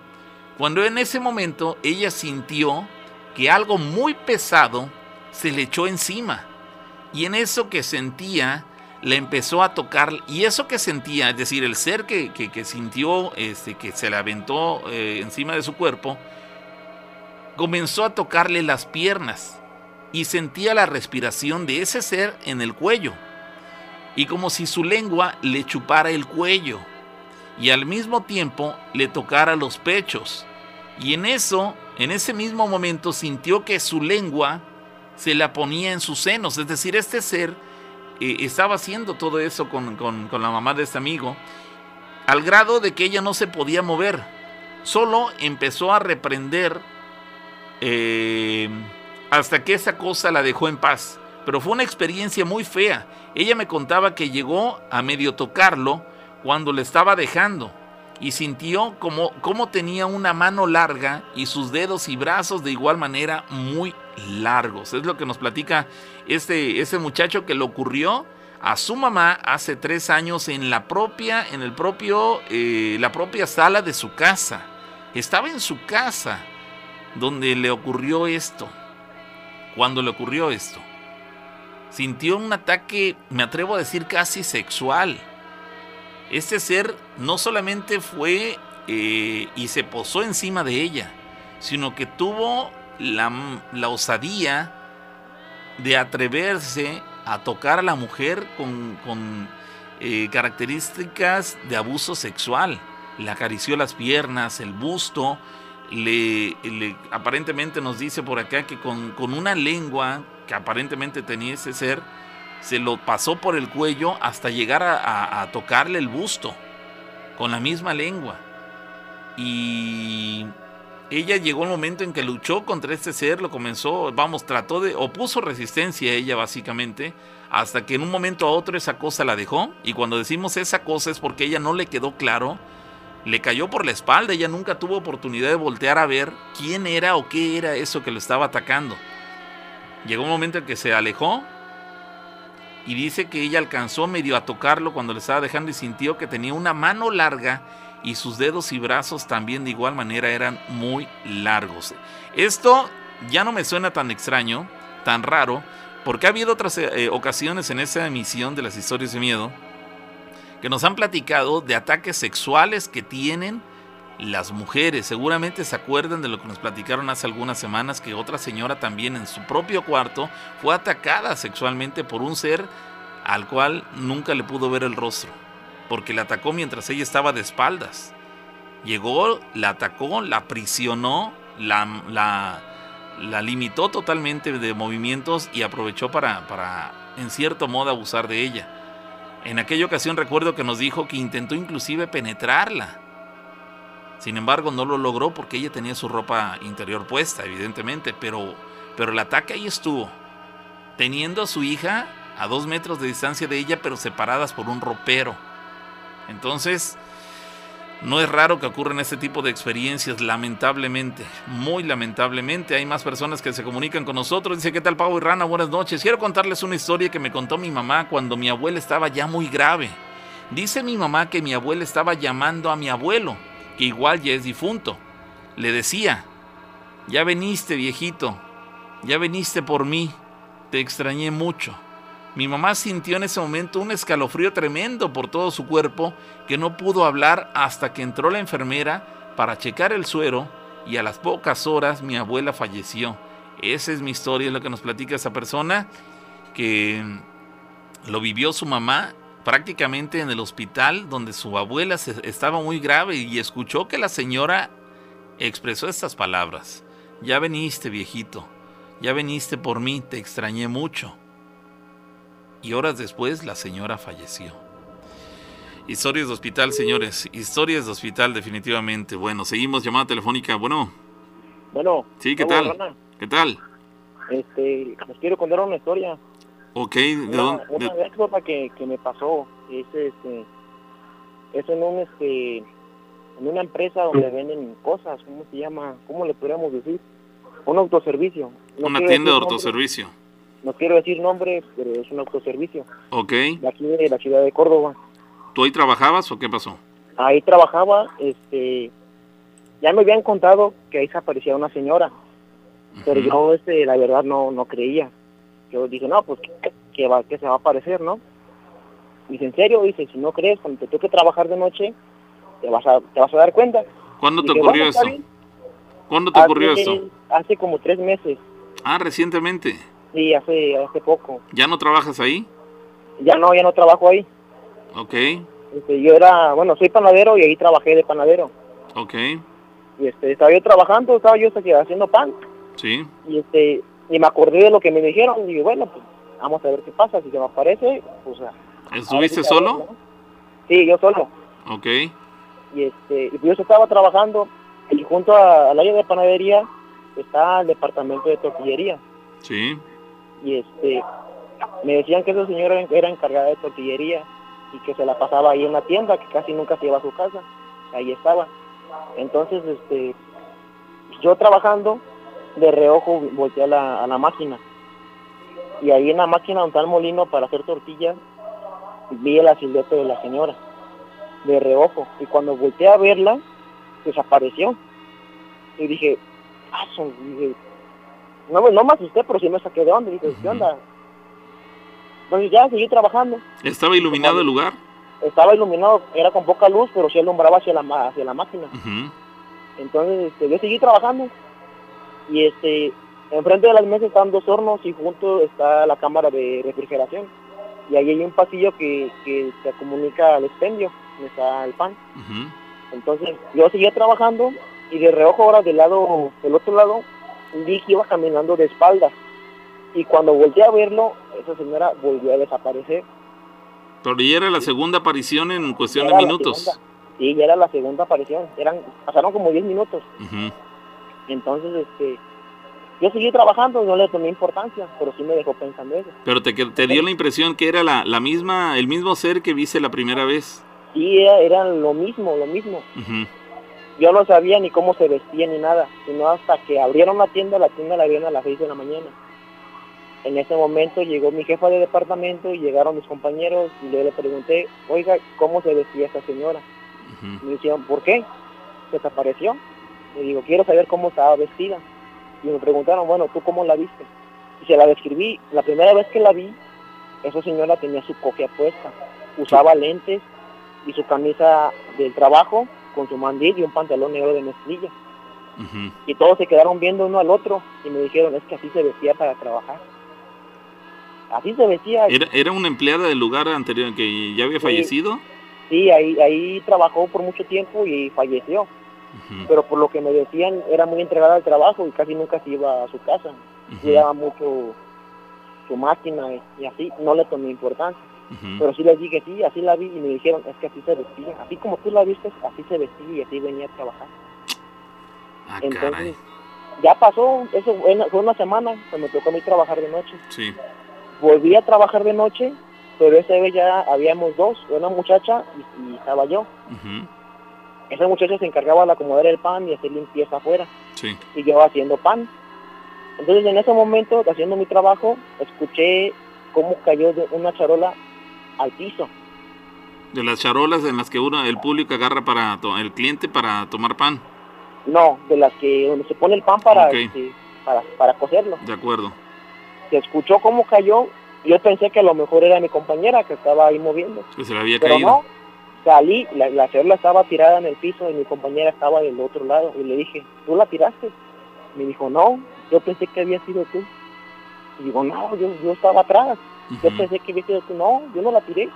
Cuando en ese momento ella sintió que algo muy pesado se le echó encima. Y en eso que sentía le empezó a tocar y eso que sentía, es decir, el ser que, sintió, este, que se le aventó eh, encima de su cuerpo, comenzó a tocarle las piernas y sentía la respiración de ese ser en el cuello. Y como si su lengua le chupara el cuello. Y al mismo tiempo le tocara los pechos y en eso, en ese mismo momento sintió que su lengua se la ponía en sus senos, es decir, este ser estaba haciendo todo eso con, la mamá de este amigo, al grado de que ella no se podía mover. Solo empezó a reprender eh, hasta que esa cosa la dejó en paz. Pero fue una experiencia muy fea. Ella me contaba que llegó a medio tocarlo cuando le estaba dejando y sintió como, como tenía una mano larga y sus dedos y brazos de igual manera muy largos. Es lo que nos platica este, este muchacho que le ocurrió a su mamá hace tres años en la propia, en el propio, eh, la propia sala de su casa. Estaba en su casa donde le ocurrió esto. Cuando le ocurrió esto, sintió un ataque, me atrevo a decir, casi sexual este ser no solamente fue eh, y se posó encima de ella, sino que tuvo la, osadía de atreverse a tocar a la mujer con, eh, características de abuso sexual. Le acarició las piernas, el busto, le, aparentemente nos dice por acá que con, con una lengua que aparentemente tenía ese ser, se lo pasó por el cuello hasta llegar a, tocarle el busto con la misma lengua. Y ella llegó el momento en que luchó contra este ser, lo comenzó, vamos, trató de, opuso resistencia a ella básicamente, hasta que en un momento a otro esa cosa la dejó. Y cuando decimos esa cosa es porque ella no le quedó claro, le cayó por la espalda, ella nunca tuvo oportunidad de voltear a ver quién era o qué era eso que lo estaba atacando. Llegó un momento en que se alejó, y dice que ella alcanzó medio a tocarlo cuando le estaba dejando y sintió que tenía una mano larga y sus dedos y brazos también de igual manera eran muy largos. Esto ya no me suena tan extraño, tan raro, porque ha habido otras eh, ocasiones en esa emisión de las historias de miedo que nos han platicado de ataques sexuales que tienen las mujeres. Seguramente se acuerdan de lo que nos platicaron hace algunas semanas que otra señora también en su propio cuarto fue atacada sexualmente por un ser al cual nunca le pudo ver el rostro, porque la atacó mientras ella estaba de espaldas. Llegó, la atacó, la aprisionó, la, la, limitó totalmente de movimientos y aprovechó para, para, en cierto modo, abusar de ella. En aquella ocasión recuerdo que nos dijo que intentó inclusive penetrarla sin embargo, no lo logró porque ella tenía su ropa interior puesta, evidentemente, pero, pero el ataque ahí estuvo, teniendo a su hija a dos metros de distancia de ella, pero separadas por un ropero. Entonces, No es raro que ocurran este tipo de experiencias, lamentablemente, muy lamentablemente. Hay más personas que se comunican con nosotros. Dice, ¿qué tal Pavo y Rana? Buenas noches. Quiero contarles una historia que me contó mi mamá cuando mi abuela estaba ya muy grave. Dice mi mamá que mi abuela estaba llamando a mi abuelo, igual ya es difunto. Le decía, ya veniste viejito, ya veniste por mí, te extrañé mucho. Mi mamá sintió en ese momento un escalofrío tremendo por todo su cuerpo que no pudo hablar hasta que entró la enfermera para checar el suero y a las pocas horas mi abuela falleció. Esa es mi historia, es lo que nos platica esa persona que lo vivió su mamá prácticamente en el hospital donde su abuela estaba muy grave y escuchó que la señora expresó estas palabras. Ya veniste, viejito, ya veniste por mí, te extrañé mucho y horas después la señora falleció. Historias de hospital, señores, historias de hospital definitivamente. Bueno, seguimos llamada telefónica. Bueno.
Bueno.
Sí, ¿qué tal? ¿Qué tal?
Este, les quiero contar una historia.
Ok, ¿de dónde?
Una que, que me pasó. Es, este, es en un, este, en una empresa donde venden cosas, ¿cómo se llama? ¿Cómo le podríamos decir? Un autoservicio.
una tienda de autoservicio
no quiero decir nombre, pero es un autoservicio.
Ok.
De aquí de la ciudad de Córdoba.
¿Tú ahí trabajabas o qué pasó?
Ahí trabajaba, este, ya me habían contado que ahí se aparecía una señora, pero yo, este, la verdad no, no creía. Yo dije, no, pues, que, va, que se va a aparecer, ¿no? Dice, ¿en serio? Dice, si no crees, cuando te toque trabajar de noche, te vas a, te vas a dar cuenta.
¿Cuándo te ocurrió eso? ¿Cuándo te ocurrió eso?
Hace como tres meses.
Ah, recientemente.
Sí, hace, hace poco.
¿Ya no trabajas ahí?
Ya no, ya no trabajo ahí.
Ok.
Este, yo era, bueno, soy panadero y ahí trabajé de panadero.
Ok.
Y este, estaba yo trabajando, estaba yo haciendo pan.
Sí.
Y este, y me acordé de lo que me dijeron y dije, bueno, pues vamos a ver qué pasa, si se me aparece, pues...
¿Estuviste solo?
Sí, yo solo.
Ok.
Y este, y yo estaba trabajando y junto al área de panadería está el departamento de tortillería.
Sí
y este me decían que esa señora era encargada de tortillería y que se la pasaba ahí en la tienda, que casi nunca se iba a su casa, ahí estaba. Entonces, este, yo trabajando, de reojo volteé a la, a la máquina. Y ahí en la máquina donde está el molino para hacer tortillas, vi el silueta de la señora, de reojo. Y cuando volteé a verla, desapareció. Y dije, ah, dije, no, no me asusté, pero sí me saqué de onda. Dije, ¿qué onda? Entonces ya seguí trabajando.
¿Estaba iluminado el lugar?
Estaba iluminado, era con poca luz, pero sí alumbraba hacia la, hacia la máquina. Entonces este, yo seguí trabajando. Y este, enfrente de las mesas están dos hornos y junto está la cámara de refrigeración. Y ahí hay un pasillo que, que se comunica al expendio, donde está el pan. Entonces yo seguía trabajando y de reojo ahora del lado, del otro lado, vi que iba caminando de espaldas. Y cuando volteé a verlo, esa señora volvió a desaparecer.
Pero ya era la segunda aparición en cuestión de minutos.
Sí, ya era la segunda aparición. Eran, pasaron como 10 minutos. Entonces, este, yo seguí trabajando, no le tomé importancia, pero sí me dejó pensando eso.
Pero te, te dio la impresión que era la, la misma, el mismo ser que viste la primera vez.
Sí, era, lo mismo, lo mismo yo no sabía ni cómo se vestía ni nada, sino hasta que abrieron la tienda, la tienda la abrieron a las 6 de la mañana. En ese momento llegó mi jefa de departamento y llegaron mis compañeros y yo le pregunté, oiga, ¿cómo se vestía esta señora? Me dijeron, ¿por qué? ¿Se desapareció? Le digo, quiero saber cómo estaba vestida. Y me preguntaron, bueno, ¿tú cómo la viste? Y se la describí. La primera vez que la vi, esa señora tenía su cofia puesta, usaba lentes y su camisa del trabajo con su mandil y un pantalón negro de mezclilla. Y todos se quedaron viendo uno al otro y me dijeron, es que así se vestía para trabajar. Así se vestía.
¿Era, era una empleada del lugar anterior que ya había fallecido?
Sí, ahí, ahí trabajó por mucho tiempo y falleció. Pero por lo que me decían, era muy entregada al trabajo y casi nunca se iba a su casa. Llevaba mucho su máquina y así, no le tomé importancia. Pero sí les dije, sí, así la vi y me dijeron, es que así se vestía, así como tú la viste, así se vestía y así venía a trabajar.
Ah, Entonces,
ya pasó, eso fue una semana, cuando me tocó a mí trabajar de noche.
Sí.
Volví a trabajar de noche, pero esa vez ya habíamos dos, una muchacha y, estaba yo. Ese muchacho se encargaba de acomodar el pan y hacer limpieza afuera.
Sí.
Y yo haciendo pan. Entonces en ese momento, haciendo mi trabajo, escuché cómo cayó de una charola al piso.
De las charolas en las que uno, el público agarra para el cliente para tomar pan.
No, de las que donde se pone el pan para,
Ok.
este, para, para cocerlo.
De acuerdo.
Se escuchó cómo cayó. Yo pensé que a lo mejor era mi compañera que estaba ahí moviendo.
Que se le había
Pero
caído.
no, salí, la, la estaba tirada en el piso y mi compañera estaba del otro lado. Y le dije, ¿tú la tiraste? Me dijo, no, yo pensé que había sido tú. Y digo, no, yo, yo estaba atrás. Yo pensé que había sido tú. No, yo no la tiré.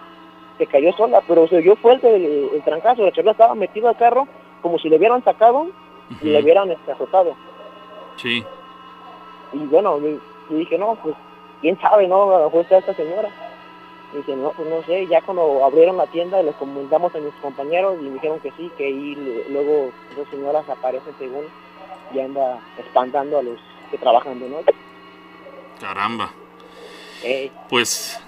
Se cayó sola, pero se oyó fuerte el, el trancazo. La charola estaba metida al carro como si le hubieran sacado y le hubieran este, azotado.
Sí.
Y bueno, yo, yo dije, no, pues, quién sabe, ¿no? A lo mejor está esta señora. Y dice, no, pues no sé, ya cuando abrieron la tienda les comentamos a mis compañeros y me dijeron que sí, que ahí luego dos señoras aparecen según y anda espantando a los que trabajan de noche.
Caramba.
Eh,
Pues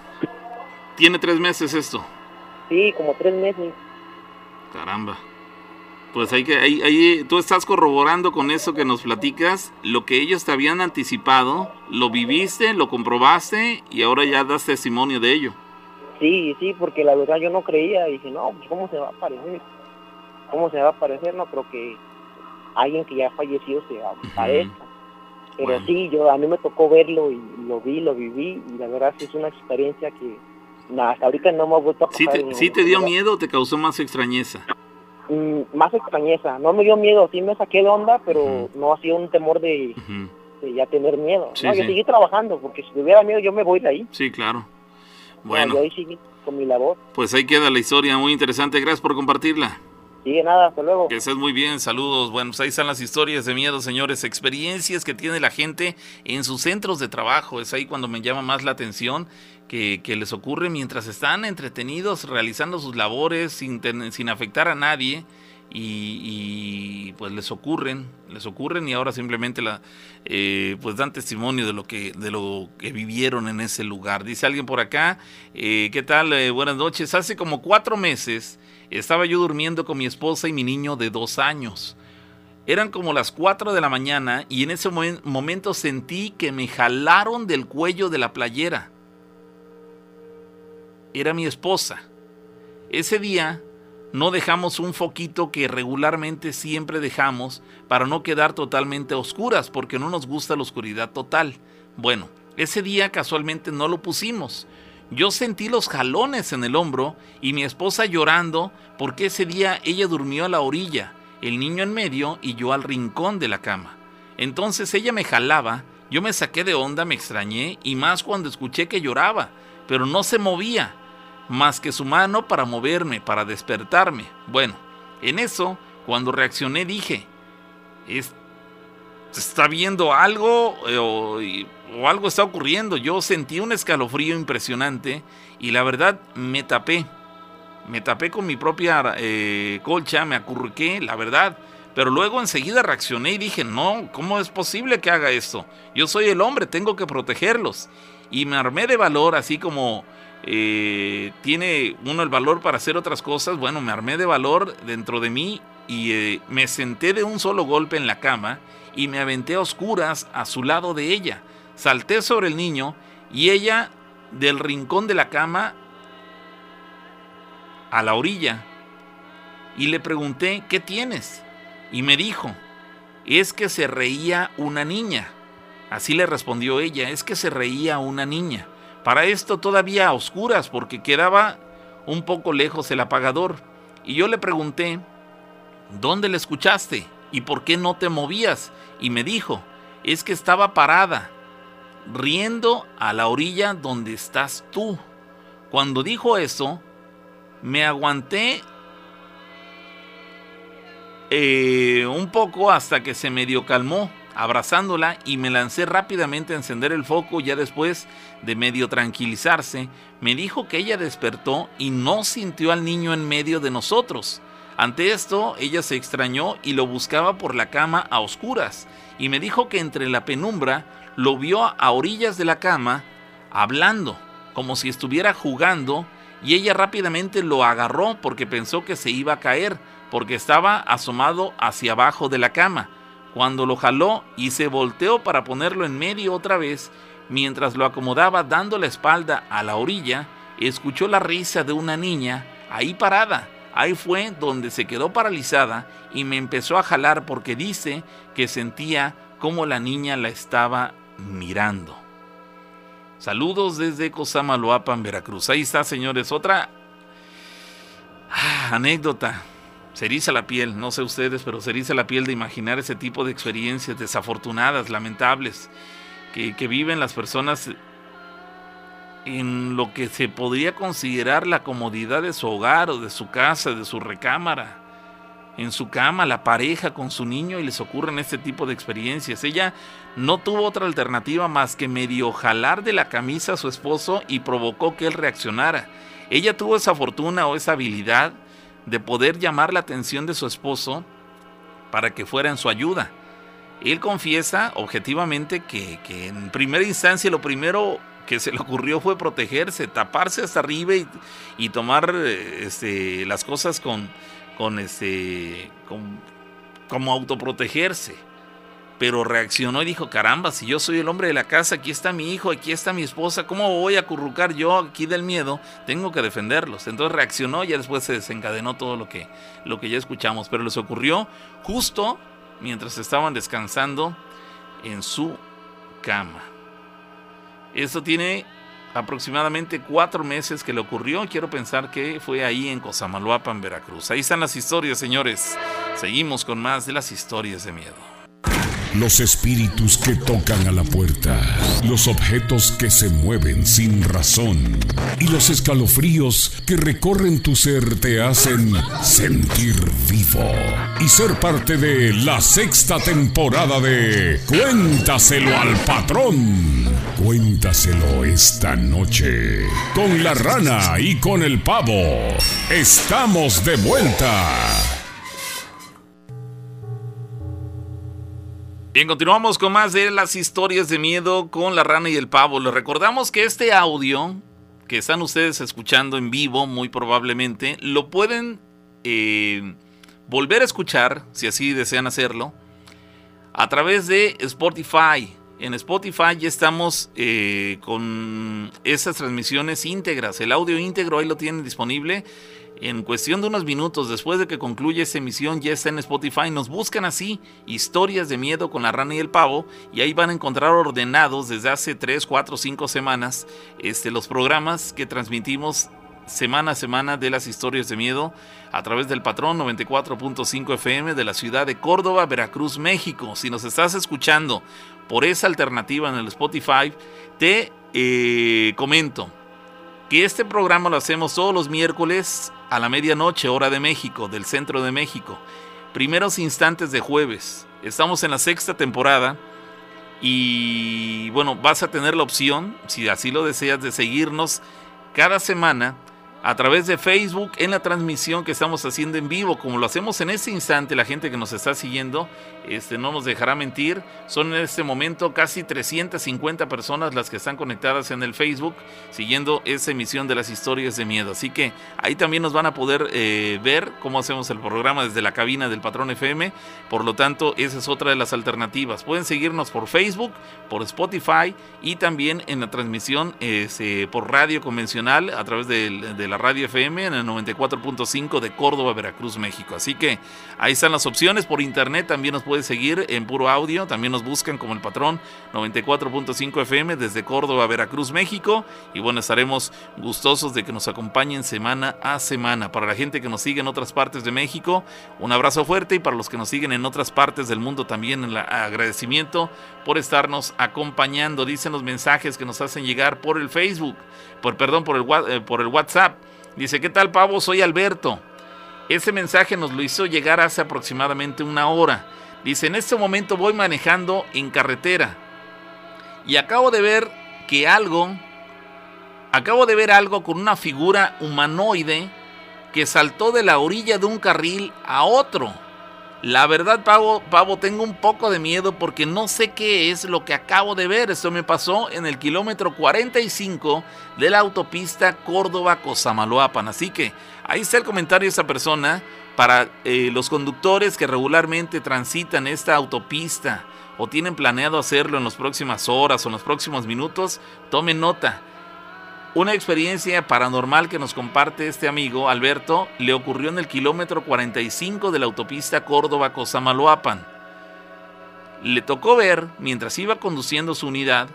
tiene tres meses esto.
sí, como tres meses.
Caramba. Pues que, ahí, ahí tú estás corroborando con eso que nos platicas, lo que ellos te habían anticipado, lo viviste, lo comprobaste y ahora ya das testimonio de ello.
Sí, sí, porque la verdad yo no creía. Dije, no, pues ¿cómo se va a aparecer? ¿Cómo se va a aparecer? No creo que alguien que ya falleció se aparezca. Pero
Bueno.
sí, yo a mí me tocó verlo y lo vi, lo viví y la verdad sí es una experiencia que nah, hasta ahorita no me ha vuelto a pasar.
¿Sí te, sí te dio miedo o te causó más extrañeza?
Mm, más extrañeza, no me dio miedo, sí me saqué de onda, pero no ha sido un temor de,
Ujú.
de ya tener miedo.
Sí,
no, yo
sí.
seguí trabajando porque si tuviera miedo yo me voy de ahí.
Sí, claro.
No,
Bueno,
yo ahí seguí con mi labor.
pues ahí queda la historia, muy interesante. Gracias por compartirla.
Sí, de nada, hasta luego.
Que estés muy bien, saludos. Bueno, pues ahí están las historias de miedo, señores, experiencias que tiene la gente en sus centros de trabajo. Es ahí cuando me llama más la atención que, que les ocurre mientras están entretenidos realizando sus labores sin, sin afectar a nadie. Y, pues les ocurren, les ocurren y ahora simplemente la, eh, pues dan testimonio de lo que de lo que vivieron en ese lugar. Dice alguien por acá, eh, ¿qué tal? Eh, buenas noches. Hace como cuatro meses estaba yo durmiendo con mi esposa y mi niño de dos años. Eran como las 4 de la mañana y en ese momen- momento sentí que me jalaron del cuello de la playera. Era mi esposa. Ese día no dejamos un foquito que regularmente siempre dejamos para no quedar totalmente a oscuras porque no nos gusta la oscuridad total. Bueno, ese día casualmente no lo pusimos. Yo sentí los jalones en el hombro y mi esposa llorando porque ese día ella durmió a la orilla, el niño en medio y yo al rincón de la cama. Entonces ella me jalaba, yo me saqué de onda, me extrañé y más cuando escuché que lloraba, pero no se movía, más que su mano para moverme, para despertarme. Bueno, en eso, cuando reaccioné dije, "Es- está viendo algo eh, o algo está ocurriendo. Yo sentí un escalofrío impresionante y la verdad me tapé. Me tapé con mi propia eh, colcha, me acurruqué, la verdad. Pero luego enseguida reaccioné y dije, no, ¿cómo es posible que haga esto? Yo soy el hombre, tengo que protegerlos. Y me armé de valor, así como eh, tiene uno el valor para hacer otras cosas. Bueno, me armé de valor dentro de mí y eh, me senté de un solo golpe en la cama y me aventé a oscuras a su lado de ella. Salté sobre el niño y ella del rincón de la cama a la orilla y le pregunté, ¿qué tienes? Y me dijo, es que se reía una niña. Así le respondió ella, es que se reía una niña. Para esto todavía a oscuras porque quedaba un poco lejos el apagador. Y yo le pregunté, ¿dónde la escuchaste? ¿Y por qué no te movías? Y me dijo, es que estaba parada, riendo a la orilla donde estás tú. Cuando dijo eso, me aguanté eh, un poco hasta que se medio calmó, abrazándola y me lancé rápidamente a encender el foco. Ya después de medio tranquilizarse, me dijo que ella despertó y no sintió al niño en medio de nosotros. Ante esto, ella se extrañó y lo buscaba por la cama a oscuras, y me dijo que entre la penumbra lo vio a orillas de la cama, hablando, como si estuviera jugando, y ella rápidamente lo agarró porque pensó que se iba a caer, porque estaba asomado hacia abajo de la cama. Cuando lo jaló y se volteó para ponerlo en medio otra vez, mientras lo acomodaba dando la espalda a la orilla, escuchó la risa de una niña ahí parada. Ahí fue donde se quedó paralizada y me empezó a jalar porque dice que sentía como la niña la estaba mirando. Saludos desde Cosamaloapan, Veracruz. Ahí está, señores. Otra ah, anécdota se eriza la piel, no sé ustedes, pero se eriza la piel de imaginar ese tipo de experiencias desafortunadas, lamentables, que, que viven las personas en lo que se podría considerar la comodidad de su hogar o de su casa, de su recámara. En su cama, la pareja con su niño y les ocurren este tipo de experiencias. Ella no tuvo otra alternativa más que medio jalar de la camisa a su esposo y provocó que él reaccionara. Ella tuvo esa fortuna o esa habilidad de poder llamar la atención de su esposo para que fuera en su ayuda. Él confiesa objetivamente que, en primera instancia lo primero que se le ocurrió fue protegerse, taparse hasta arriba y, tomar este, las cosas con, con este, con, como autoprotegerse pero reaccionó y dijo, caramba, si yo soy el hombre de la casa, aquí está mi hijo, aquí está mi esposa, ¿cómo voy a acurrucar yo aquí del miedo? Tengo que defenderlos. Entonces reaccionó y después se desencadenó todo lo que, lo que ya escuchamos, pero les ocurrió justo mientras estaban descansando en su cama. Eso tiene aproximadamente cuatro meses que le ocurrió. Quiero pensar que fue ahí en Cosamaloapan, Veracruz. Ahí están las historias, señores. Seguimos con más de las historias de miedo.
Los espíritus que tocan a la puerta, los objetos que se mueven sin razón y los escalofríos que recorren tu ser te hacen sentir vivo y ser parte de la sexta temporada de Cuéntaselo al patrón. Cuéntaselo esta noche con la rana y con el pavo. Estamos de vuelta.
Bien, continuamos con más de las historias de miedo con la rana y el pavo. Les recordamos que este audio que están ustedes escuchando en vivo, muy probablemente, lo pueden eh, volver a escuchar, si así desean hacerlo, a través de Spotify. En Spotify ya estamos eh, con esas transmisiones íntegras. El audio íntegro ahí lo tienen disponible en cuestión de unos minutos después de que concluye esta emisión ya está en Spotify. Nos buscan así historias de miedo con la rana y el pavo y ahí van a encontrar ordenados desde hace 3, 4, 5 semanas este, los programas que transmitimos semana a semana de las historias de miedo a través del patrón 94.5 FM de la ciudad de Córdoba, Veracruz, México. Si nos estás escuchando por esa alternativa en el Spotify, te eh, comento que este programa lo hacemos todos los miércoles a la medianoche, hora de México, del centro de México. Primeros instantes de jueves. Estamos en la sexta temporada. Y bueno, vas a tener la opción, si así lo deseas, de seguirnos cada semana a través de Facebook en la transmisión que estamos haciendo en vivo, como lo hacemos en este instante, la gente que nos está siguiendo este, no nos dejará mentir, son en este momento casi 350 personas las que están conectadas en el Facebook siguiendo esa emisión de las historias de miedo, así que ahí también nos van a poder eh, ver cómo hacemos el programa desde la cabina del Patrón FM, por lo tanto esa es otra de las alternativas, pueden seguirnos por Facebook, por Spotify y también en la transmisión este, por radio convencional a través de la Radio FM en el 94.5 de Córdoba, Veracruz, México. Así que ahí están las opciones. Por internet también nos puede seguir en puro audio. También nos buscan como el patrón 94.5 FM desde Córdoba, Veracruz, México. Y bueno, estaremos gustosos de que nos acompañen semana a semana. Para la gente que nos sigue en otras partes de México, un abrazo fuerte. Y para los que nos siguen en otras partes del mundo, también el agradecimiento por estarnos acompañando. Dicen los mensajes que nos hacen llegar por el Facebook, por perdón, por el, eh, por el WhatsApp. Dice, ¿qué tal pavo? Soy Alberto. Ese mensaje nos lo hizo llegar hace aproximadamente una hora. Dice, en este momento voy manejando en carretera y acabo de ver que algo, acabo de ver algo con una figura humanoide que saltó de la orilla de un carril a otro. La verdad, Pavo, Pavo, tengo un poco de miedo porque no sé qué es lo que acabo de ver. Esto me pasó en el kilómetro 45 de la autopista Córdoba-Cosamaloapan. Así que ahí está el comentario de esa persona para eh, los conductores que regularmente transitan esta autopista o tienen planeado hacerlo en las próximas horas o en los próximos minutos. Tomen nota. Una experiencia paranormal que nos comparte este amigo Alberto le ocurrió en el kilómetro 45 de la autopista Córdoba-Cosamaloapan. Le tocó ver, mientras iba conduciendo su unidad,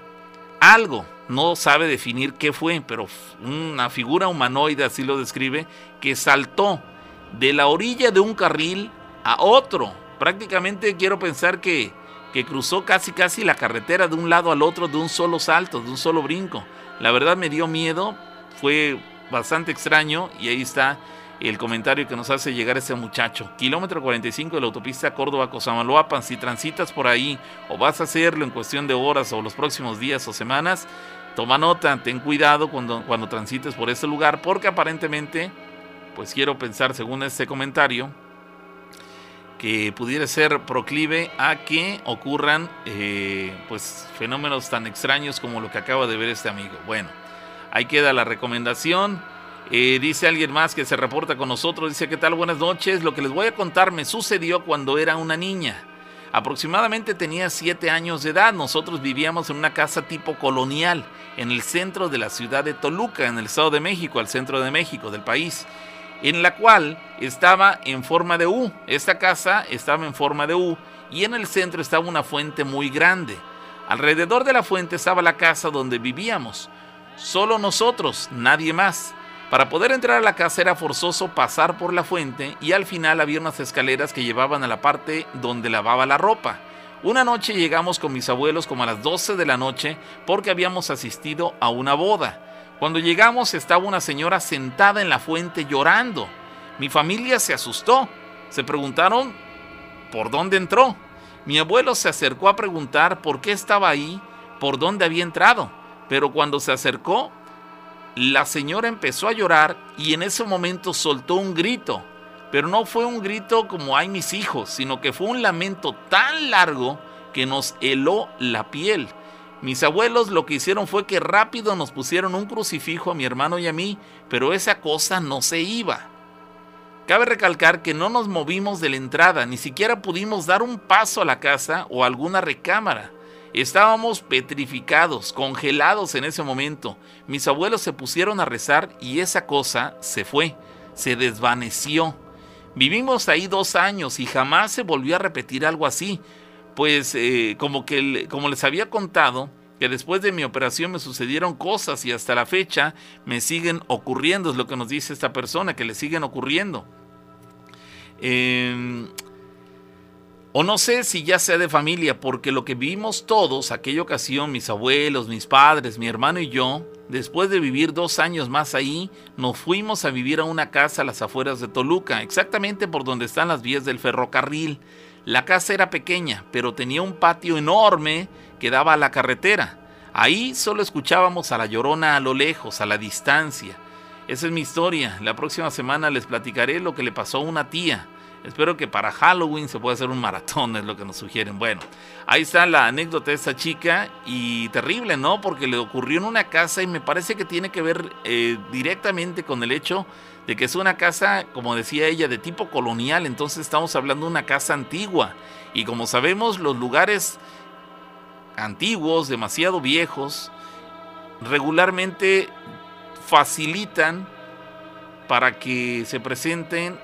algo, no sabe definir qué fue, pero una figura humanoide, así lo describe, que saltó de la orilla de un carril a otro. Prácticamente quiero pensar que, que cruzó casi casi la carretera de un lado al otro de un solo salto, de un solo brinco. La verdad me dio miedo, fue bastante extraño y ahí está el comentario que nos hace llegar ese muchacho. Kilómetro 45 de la autopista Córdoba-Cosamaloapan. Si transitas por ahí o vas a hacerlo en cuestión de horas o los próximos días o semanas, toma nota, ten cuidado cuando, cuando transites por ese lugar porque aparentemente, pues quiero pensar según este comentario, que pudiera ser proclive a que ocurran eh, pues fenómenos tan extraños como lo que acaba de ver este amigo. Bueno, ahí queda la recomendación. Eh, dice alguien más que se reporta con nosotros, dice, ¿qué tal? Buenas noches. Lo que les voy a contar me sucedió cuando era una niña. Aproximadamente tenía 7 años de edad. Nosotros vivíamos en una casa tipo colonial en el centro de la ciudad de Toluca, en el Estado de México, al centro de México, del país en la cual estaba en forma de U. Esta casa estaba en forma de U y en el centro estaba una fuente muy grande. Alrededor de la fuente estaba la casa donde vivíamos. Solo nosotros, nadie más. Para poder entrar a la casa era forzoso pasar por la fuente y al final había unas escaleras que llevaban a la parte donde lavaba la ropa. Una noche llegamos con mis abuelos como a las 12 de la noche porque habíamos asistido a una boda. Cuando llegamos estaba una señora sentada en la fuente llorando. Mi familia se asustó. Se preguntaron por dónde entró. Mi abuelo se acercó a preguntar por qué estaba ahí, por dónde había entrado. Pero cuando se acercó, la señora empezó a llorar y en ese momento soltó un grito. Pero no fue un grito como hay mis hijos, sino que fue un lamento tan largo que nos heló la piel. Mis abuelos lo que hicieron fue que rápido nos pusieron un crucifijo a mi hermano y a mí, pero esa cosa no se iba. Cabe recalcar que no nos movimos de la entrada, ni siquiera pudimos dar un paso a la casa o a alguna recámara. Estábamos petrificados, congelados en ese momento. Mis abuelos se pusieron a rezar y esa cosa se fue, se desvaneció. Vivimos ahí dos años y jamás se volvió a repetir algo así pues eh, como que como les había contado, que después de mi operación me sucedieron cosas y hasta la fecha me siguen ocurriendo, es lo que nos dice esta persona, que le siguen ocurriendo. Em, o no sé si ya sea de familia, porque lo que vivimos todos, aquella ocasión, mis abuelos, mis padres, mi hermano y yo, después de vivir dos años más ahí, nos fuimos a vivir a una casa a las afueras de Toluca, exactamente por donde están las vías del ferrocarril. La casa era pequeña, pero tenía un patio enorme que daba a la carretera. Ahí solo escuchábamos a la llorona a lo lejos, a la distancia. Esa es mi historia. La próxima semana les platicaré lo que le pasó a una tía. Espero que para Halloween se pueda hacer un maratón, es lo que nos sugieren. Bueno, ahí está la anécdota de esta chica y terrible, ¿no? Porque le ocurrió en una casa y me parece que tiene que ver eh, directamente con el hecho de que es una casa, como decía ella, de tipo colonial, entonces estamos hablando de una casa antigua. Y como sabemos, los lugares antiguos, demasiado viejos, regularmente facilitan para que se presenten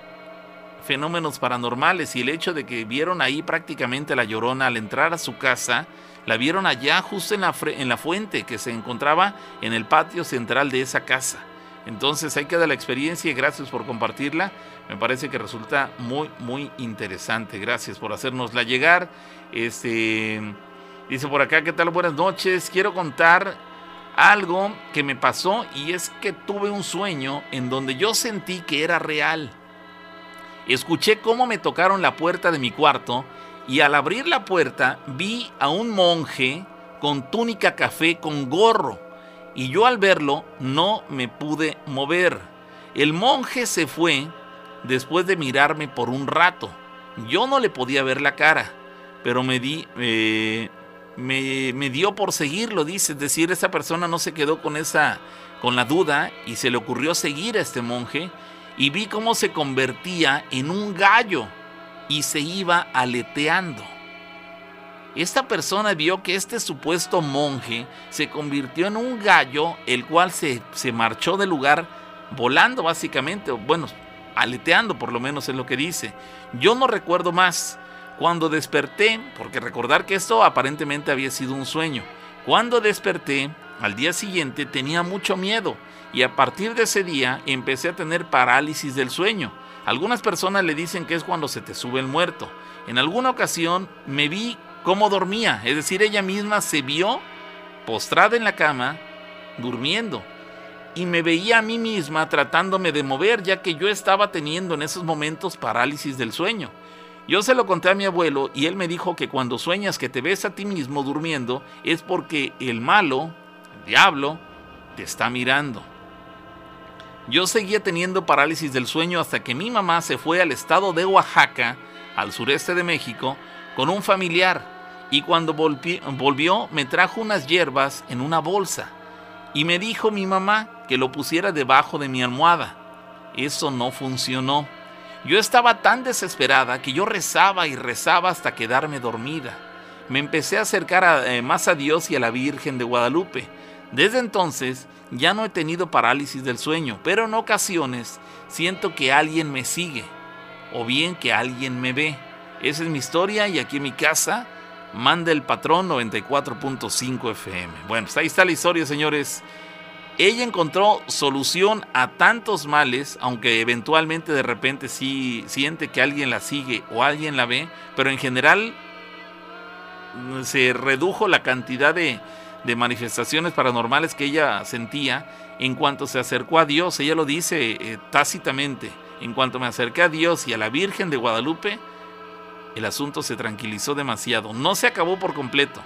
fenómenos paranormales y el hecho de que vieron ahí prácticamente la llorona al entrar a su casa, la vieron allá justo en la, en la fuente que se encontraba en el patio central de esa casa. Entonces ahí queda la experiencia y gracias por compartirla. Me parece que resulta muy, muy interesante. Gracias por hacérnosla llegar. Este, dice por acá, ¿qué tal? Buenas noches. Quiero contar algo que me pasó y es que tuve un sueño en donde yo sentí que era real. Escuché cómo me tocaron la puerta de mi cuarto y al abrir la puerta vi a un monje con túnica café con gorro y yo al verlo no me pude mover. El monje se fue después de mirarme por un rato Yo no le podía ver la cara, pero me di, eh, me, me, dio por seguirlo, dice, es decir, esa persona no se quedó con esa, con la duda y se le ocurrió seguir a este monje y vi cómo se convertía en un gallo y se iba aleteando. Esta persona vio que este supuesto monje se convirtió en un gallo, el cual se, se marchó del lugar volando básicamente, bueno, aleteando por lo menos es lo que dice. Yo no recuerdo más. Cuando desperté, porque recordar que esto aparentemente había sido un sueño, cuando desperté, al día siguiente tenía mucho miedo y a partir de ese día empecé a tener parálisis del sueño. Algunas personas le dicen que es cuando se te sube el muerto. En alguna ocasión me vi cómo dormía, es decir, ella misma se vio postrada en la cama, durmiendo, y me veía a mí misma tratándome de mover, ya que yo estaba teniendo en esos momentos parálisis del sueño. Yo se lo conté a mi abuelo y él me dijo que cuando sueñas que te ves a ti mismo durmiendo es porque el malo, el diablo, te está mirando. Yo seguía teniendo parálisis del sueño hasta que mi mamá se fue al estado de Oaxaca, al sureste de México, con un familiar y cuando volvió me trajo unas hierbas en una bolsa y me dijo mi mamá que lo pusiera debajo de mi almohada. Eso no funcionó. Yo estaba tan desesperada que yo rezaba y rezaba hasta quedarme dormida. Me empecé a acercar eh, más a Dios y a la Virgen de Guadalupe. Desde entonces ya no he tenido parálisis del sueño, pero en ocasiones siento que alguien me sigue o bien que alguien me ve. Esa es mi historia y aquí en mi casa manda el patrón 94.5 FM. Bueno, pues ahí está la historia, señores. Ella encontró solución a tantos males, aunque eventualmente de repente sí siente que alguien la sigue o alguien la ve, pero en general mm, se redujo la cantidad de, manifestaciones paranormales que ella sentía en cuanto se acercó a Dios. Ella lo dice eh, tácitamente. En cuanto me acerqué a Dios y a la Virgen de Guadalupe, el asunto se tranquilizó demasiado. No se acabó por completo,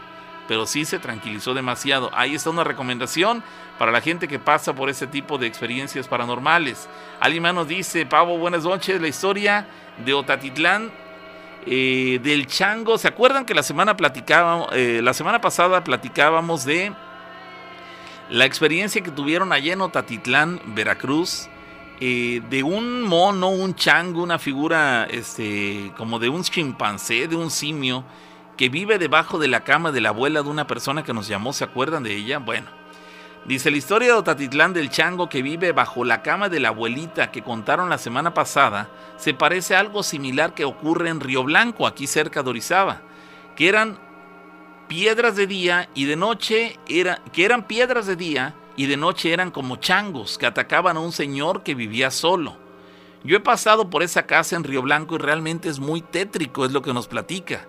pero sí se tranquilizó demasiado. Ahí está una recomendación para la gente que pasa por ese tipo de experiencias paranormales. Alguien más nos dice, Pavo, buenas noches, la historia de Otatitlán eh, del chango. ¿Se acuerdan que la semana platicábamos, eh, la semana pasada platicábamos de la experiencia que tuvieron allá en Otatitlán, Veracruz? Eh, de un mono, un chango, una figura este, como de un chimpancé, de un simio, que vive debajo de la cama de la abuela de una persona que nos llamó, ¿se acuerdan de ella? Bueno, dice la historia de Otatitlán del chango que vive bajo la cama de la abuelita que contaron la semana pasada, se parece a algo similar que ocurre en Río Blanco, aquí cerca de Orizaba, que eran piedras de día y de noche, era, que eran piedras de día y de noche eran como changos que atacaban a un señor que vivía solo. Yo he pasado por esa casa en Río Blanco y realmente es muy tétrico, es lo que nos platica.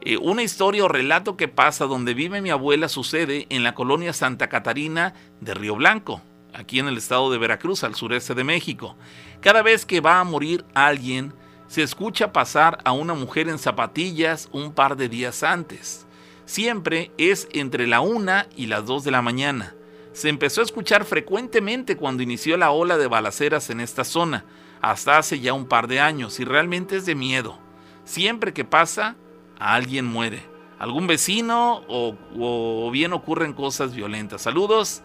Eh, una historia o relato que pasa donde vive mi abuela sucede en la colonia Santa Catarina de Río Blanco, aquí en el estado de Veracruz, al sureste de México. Cada vez que va a morir alguien, se escucha pasar a una mujer en zapatillas un par de días antes. Siempre es entre la una y las dos de la mañana se empezó a escuchar frecuentemente cuando inició la ola de balaceras en esta zona, hasta hace ya un par de años, y realmente es de miedo. Siempre que pasa, alguien muere. Algún vecino o, bien ocurren cosas violentas. Saludos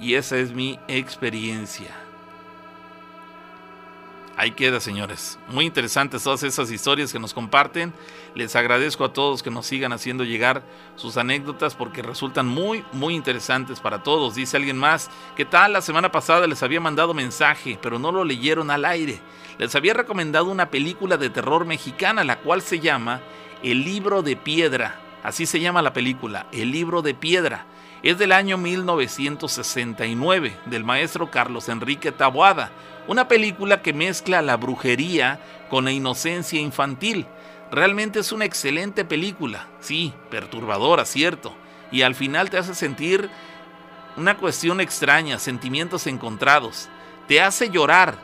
y esa es mi experiencia. Ahí queda, señores. Muy interesantes todas esas historias que nos comparten. Les agradezco a todos que nos sigan haciendo llegar sus anécdotas porque resultan muy, muy interesantes para todos. Dice alguien más, ¿qué tal? La semana pasada les había mandado mensaje, pero no lo leyeron al aire. Les había recomendado una película de terror mexicana, la cual se llama El libro de piedra. Así se llama la película, El libro de piedra. Es del año 1969, del maestro Carlos Enrique Taboada una película que mezcla la brujería con la inocencia infantil. Realmente es una excelente película, sí, perturbadora, cierto, y al final te hace sentir una cuestión extraña, sentimientos encontrados. Te hace llorar,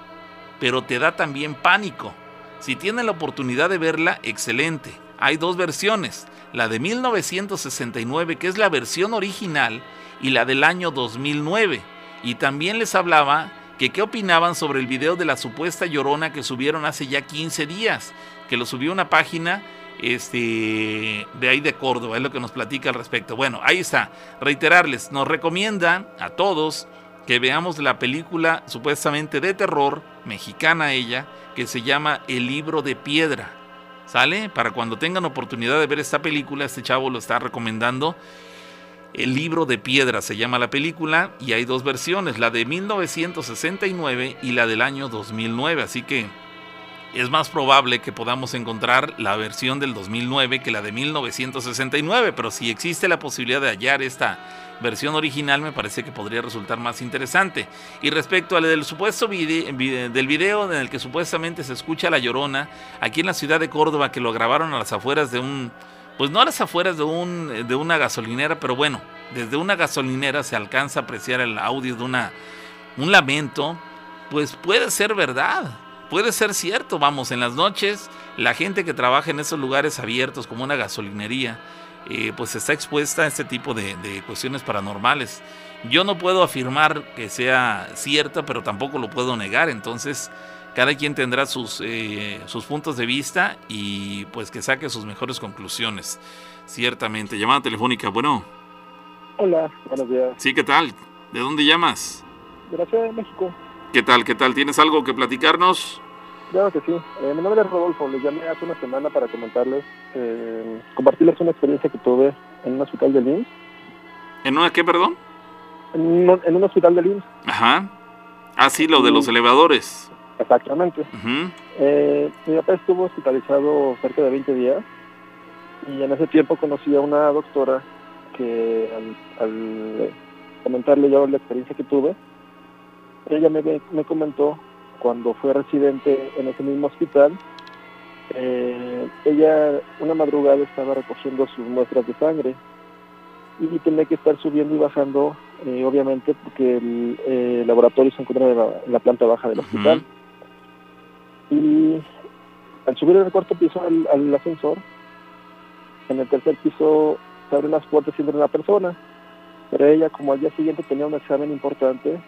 pero te da también pánico. Si tienen la oportunidad de verla, excelente. Hay dos versiones, la de 1969, que es la versión original, y la del año 2009. Y también les hablaba que qué opinaban sobre el video de la supuesta llorona que subieron hace ya 15 días, que lo subió una página este, de ahí de Córdoba, es lo que nos platica al respecto. Bueno, ahí está, reiterarles, nos recomienda a todos que veamos la película supuestamente de terror, mexicana ella, que se llama El libro de piedra. ¿Sale? Para cuando tengan oportunidad de ver esta película, este chavo lo está recomendando. El libro de piedra se llama la película y hay dos versiones, la de 1969 y la del año 2009, así que es más probable que podamos encontrar la versión del 2009 que la de 1969, pero si existe la posibilidad de hallar esta versión original me parece que podría resultar más interesante. Y respecto al del supuesto del video en el que supuestamente se escucha la llorona aquí en la ciudad de Córdoba que lo grabaron a las afueras de un pues no a las afueras de un de una gasolinera, pero bueno, desde una gasolinera se alcanza a apreciar el audio de una un lamento, pues puede ser verdad puede ser cierto, vamos, en las noches la gente que trabaja en esos lugares abiertos como una gasolinería, eh, pues está expuesta a este tipo de, cuestiones paranormales. Yo no puedo afirmar que sea cierta, pero tampoco lo puedo negar, entonces cada quien tendrá sus, eh, sus puntos de vista y pues que saque sus mejores conclusiones, ciertamente. Llamada telefónica, bueno.
Hola, buenos días.
Sí, ¿qué tal? ¿De dónde llamas?
De la Ciudad de México.
¿Qué tal? ¿Qué tal? ¿Tienes algo que platicarnos?
Claro que sí. Eh, mi nombre es Rodolfo. Les llamé hace una semana para comentarles, eh, compartirles una experiencia que tuve en un hospital de IMSS.
¿En una qué, perdón?
En un, hospital de IMSS.
Ajá. Ah, sí, lo de los elevadores.
Exactamente. eh, mi papá estuvo hospitalizado cerca de 20 días y en ese tiempo conocí a una doctora que al, al comentarle yo la experiencia que tuve, ella me, me comentó cuando fue residente en ese mismo hospital, eh, ella una madrugada estaba recogiendo sus muestras de sangre y tenía que estar subiendo y bajando, eh, obviamente, porque el eh, laboratorio se encuentra en la, planta baja del hospital. Y al subir en el cuarto piso al, ascensor, en el tercer piso se abren las puertas y entra una persona, pero ella, como al día siguiente tenía un examen importante,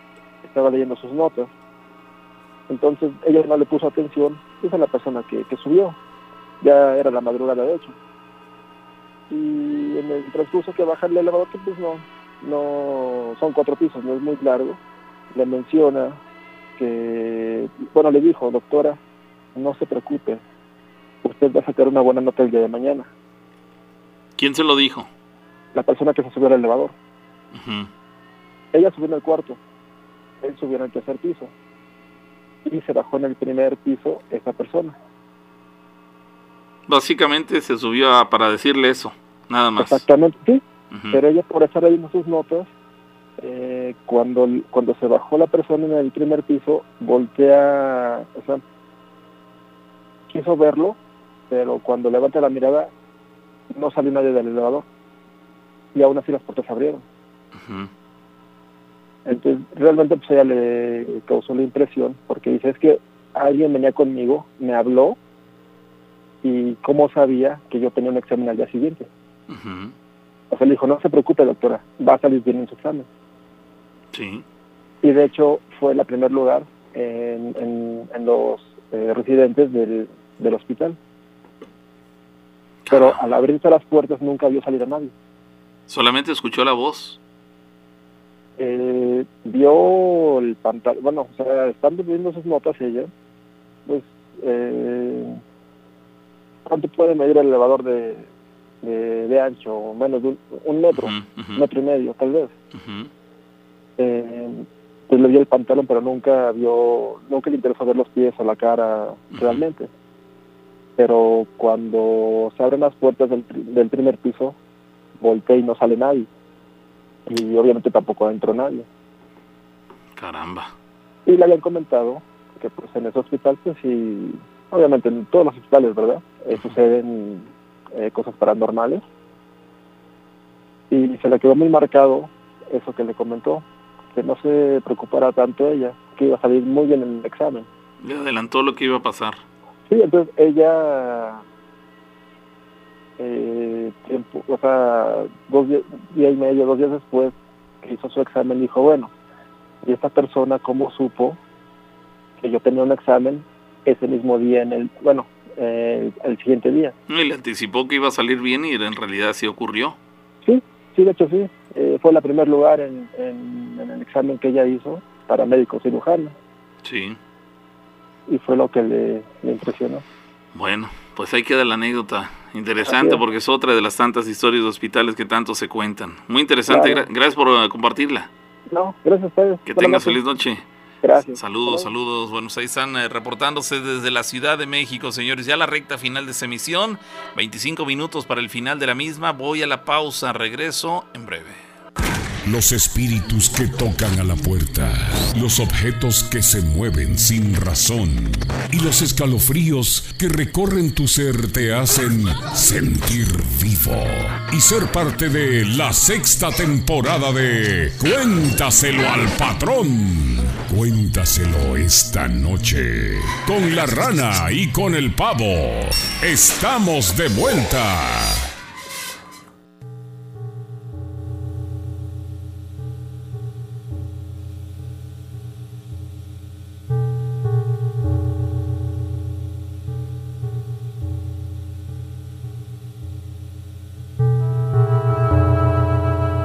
estaba leyendo sus notas. Entonces ella no le puso atención, esa es la persona que, subió, ya era la madrugada de hecho. Y en el transcurso que baja el elevador, pues no, no, son cuatro pisos, no es muy largo, le menciona que, bueno, le dijo, doctora, no se preocupe, usted va a sacar una buena nota el día de mañana.
¿Quién se lo dijo?
La persona que se subió al elevador. Ella subió en el cuarto, él subió en el tercer piso y se bajó en el primer piso esa persona.
Básicamente se subió para decirle eso, nada más.
Exactamente, sí. Pero ella por estar en sus notas, eh, cuando, cuando se bajó la persona en el primer piso, voltea, o sea, quiso verlo, pero cuando levanta la mirada, no salió nadie del elevador. Y aún así las puertas se abrieron. Entonces, realmente pues ella le causó la impresión, porque dice, es que alguien venía conmigo, me habló, y cómo sabía que yo tenía un examen al día siguiente. O sea, le dijo, no se preocupe, doctora, va a salir bien en su examen.
Sí.
Y de hecho fue el primer lugar en, en, los eh, residentes del, del hospital. Pero al abrirse las puertas nunca vio salir a nadie.
Solamente escuchó la voz
eh, vio el pantalón, bueno, o sea, estando viendo sus notas ella, pues, eh, ¿cuánto puede medir el elevador de, de, ancho? Menos de un, metro, un metro y medio, tal vez. eh, pues le vio el pantalón, pero nunca vio, nunca le interesó ver los pies o la cara realmente. Pero cuando se abren las puertas del, del primer piso, voltea y no sale nadie y obviamente tampoco entró nadie.
Caramba.
Y le habían comentado que pues en ese hospital, pues sí, obviamente en todos los hospitales, ¿verdad? Eh, suceden eh, cosas paranormales. Y se le quedó muy marcado eso que le comentó, que no se preocupara tanto ella, que iba a salir muy bien en el examen.
Le adelantó lo que iba a pasar.
Sí, entonces ella eh, tiempo, o sea, dos días, día y medio, dos días después que hizo su examen, dijo, bueno, Y esta persona, ¿cómo supo que yo tenía un examen ese mismo día en el, bueno, eh, el siguiente día?
Y le anticipó que iba a salir bien y en realidad sí ocurrió.
Sí, sí, de hecho sí. Eh, fue el primer lugar en, en, el examen que ella hizo para médico cirujano.
Sí.
Y fue lo que le, impresionó.
Bueno, pues ahí queda la anécdota. Interesante porque es otra de las tantas historias de hospitales que tanto se cuentan. Muy interesante. gracias por uh, compartirla.
No, gracias a ustedes.
Que tengas feliz noche.
Gracias.
Saludos, saludos. Bueno, pues ahí están eh, reportándose desde la Ciudad de México, señores. Ya la recta final de esa emisión. 25 minutos para el final de la misma. Voy a la pausa. Regreso en breve
los espíritus que tocan a la puerta, los objetos que se mueven sin razón y los escalofríos que recorren tu ser te hacen sentir vivo y ser parte de la sexta temporada de Cuéntaselo al patrón. Cuéntaselo esta noche con la rana y con el pavo. Estamos de vuelta.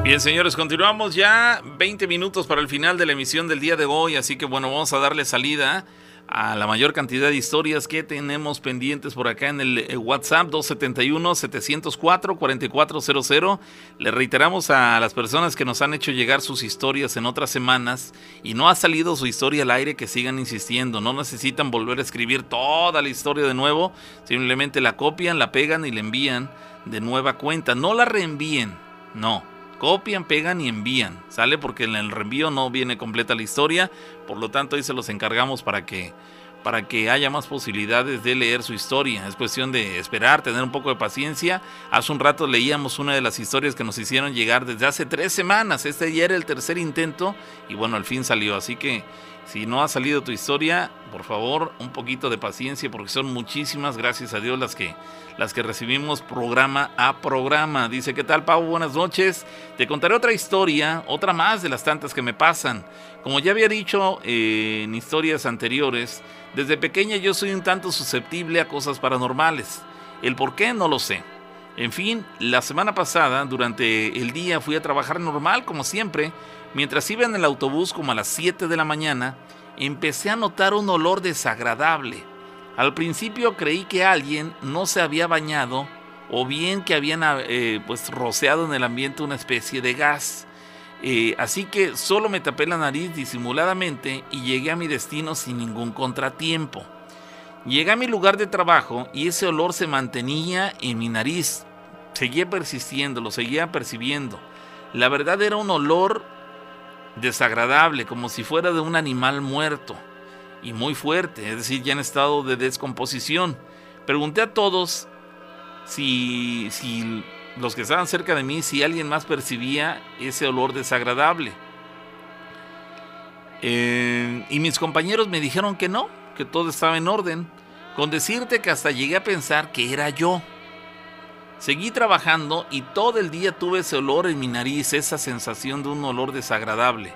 Bien, señores, continuamos ya 20 minutos para el final de la emisión del día de hoy, así que bueno, vamos a darle salida a la mayor cantidad de historias que tenemos pendientes por acá en el eh, WhatsApp 271-704-4400. Le reiteramos a las personas que nos han hecho llegar sus historias en otras semanas y no ha salido su historia al aire que sigan insistiendo. No necesitan volver a escribir toda la historia de nuevo, simplemente la copian, la pegan y la envían de nueva cuenta. No la reenvíen, no copian, pegan y envían. ¿Sale? Porque en el reenvío no viene completa la historia. Por lo tanto, ahí se los encargamos para que, para que haya más posibilidades de leer su historia. Es cuestión de esperar, tener un poco de paciencia. Hace un rato leíamos una de las historias que nos hicieron llegar desde hace tres semanas. Este ya era el tercer intento y bueno, al fin salió. Así que si no ha salido tu historia, por favor, un poquito de paciencia porque son muchísimas, gracias a Dios, las que, las que recibimos programa a programa. Dice, ¿qué tal, Pau? Buenas noches. Te contaré otra historia, otra más de las tantas que me pasan. Como ya había dicho eh, en historias anteriores, desde pequeña yo soy un tanto susceptible a cosas paranormales. El por qué no lo sé. En fin, la semana pasada, durante el día, fui a trabajar normal, como siempre, Mientras iba en el autobús como a las 7 de la mañana, empecé a notar un olor desagradable. Al principio creí que alguien no se había bañado o bien que habían eh, pues rociado en el ambiente una especie de gas. Eh, así que solo me tapé la nariz disimuladamente y llegué a mi destino sin ningún contratiempo. Llegué a mi lugar de trabajo y ese olor se mantenía en mi nariz. Seguía persistiendo, lo seguía percibiendo. La verdad era un olor desagradable, como si fuera de un animal muerto y muy fuerte, es decir, ya en estado de descomposición. Pregunté a todos si, si los que estaban cerca de mí, si alguien más percibía ese olor desagradable. Eh, y mis compañeros me dijeron que no, que todo estaba en orden, con decirte que hasta llegué a pensar que era yo. Seguí trabajando y todo el día tuve ese olor en mi nariz, esa sensación de un olor desagradable.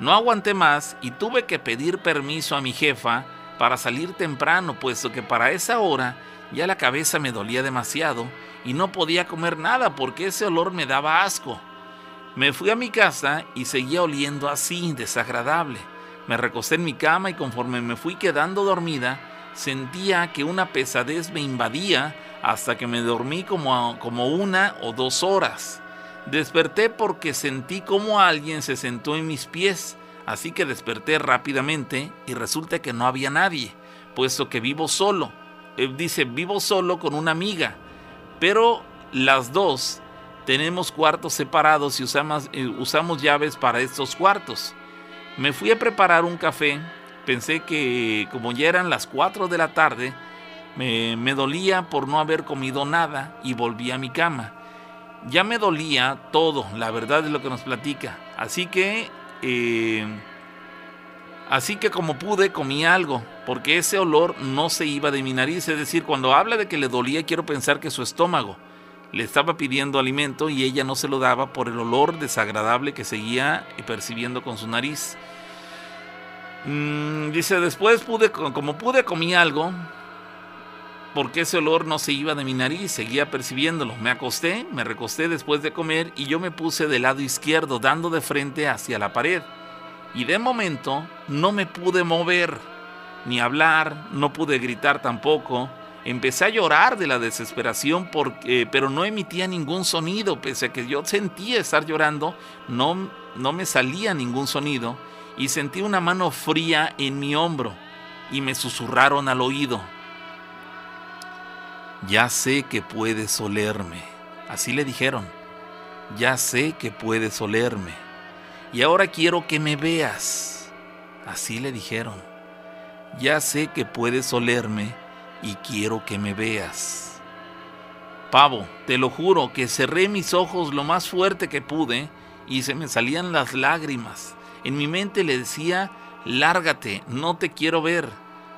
No aguanté más y tuve que pedir permiso a mi jefa para salir temprano, puesto que para esa hora ya la cabeza me dolía demasiado y no podía comer nada porque ese olor me daba asco. Me fui a mi casa y seguía oliendo así, desagradable. Me recosté en mi cama y conforme me fui quedando dormida, sentía que una pesadez me invadía hasta que me dormí como, como una o dos horas. Desperté porque sentí como alguien se sentó en mis pies, así que desperté rápidamente y resulta que no había nadie, puesto que vivo solo. Él dice, vivo solo con una amiga, pero las dos tenemos cuartos separados y usamos, eh, usamos llaves para estos cuartos. Me fui a preparar un café, pensé que como ya eran las 4 de la tarde, me, dolía por no haber comido nada y volví a mi cama. Ya me dolía todo, la verdad es lo que nos platica. Así que, eh, así que como pude comí algo, porque ese olor no se iba de mi nariz. Es decir, cuando habla de que le dolía, quiero pensar que su estómago le estaba pidiendo alimento y ella no se lo daba por el olor desagradable que seguía percibiendo con su nariz. Mm, dice, después pude, como pude, comí algo, porque ese olor no se iba de mi nariz, seguía percibiéndolo. Me acosté, me recosté después de comer y yo me puse del lado izquierdo, dando de frente hacia la pared. Y de momento no me pude mover, ni hablar, no pude gritar tampoco. Empecé a llorar de la desesperación, porque, pero no emitía ningún sonido, pese a que yo sentía estar llorando, no, no me salía ningún sonido y sentí una mano fría en mi hombro y me susurraron al oído. Ya sé que puedes olerme. Así le dijeron. Ya sé que puedes olerme. Y ahora quiero que me veas. Así le dijeron. Ya sé que puedes olerme y quiero que me veas. Pavo, te lo juro que cerré mis ojos lo más fuerte que pude y se me salían las lágrimas. En mi mente le decía, lárgate, no te quiero ver,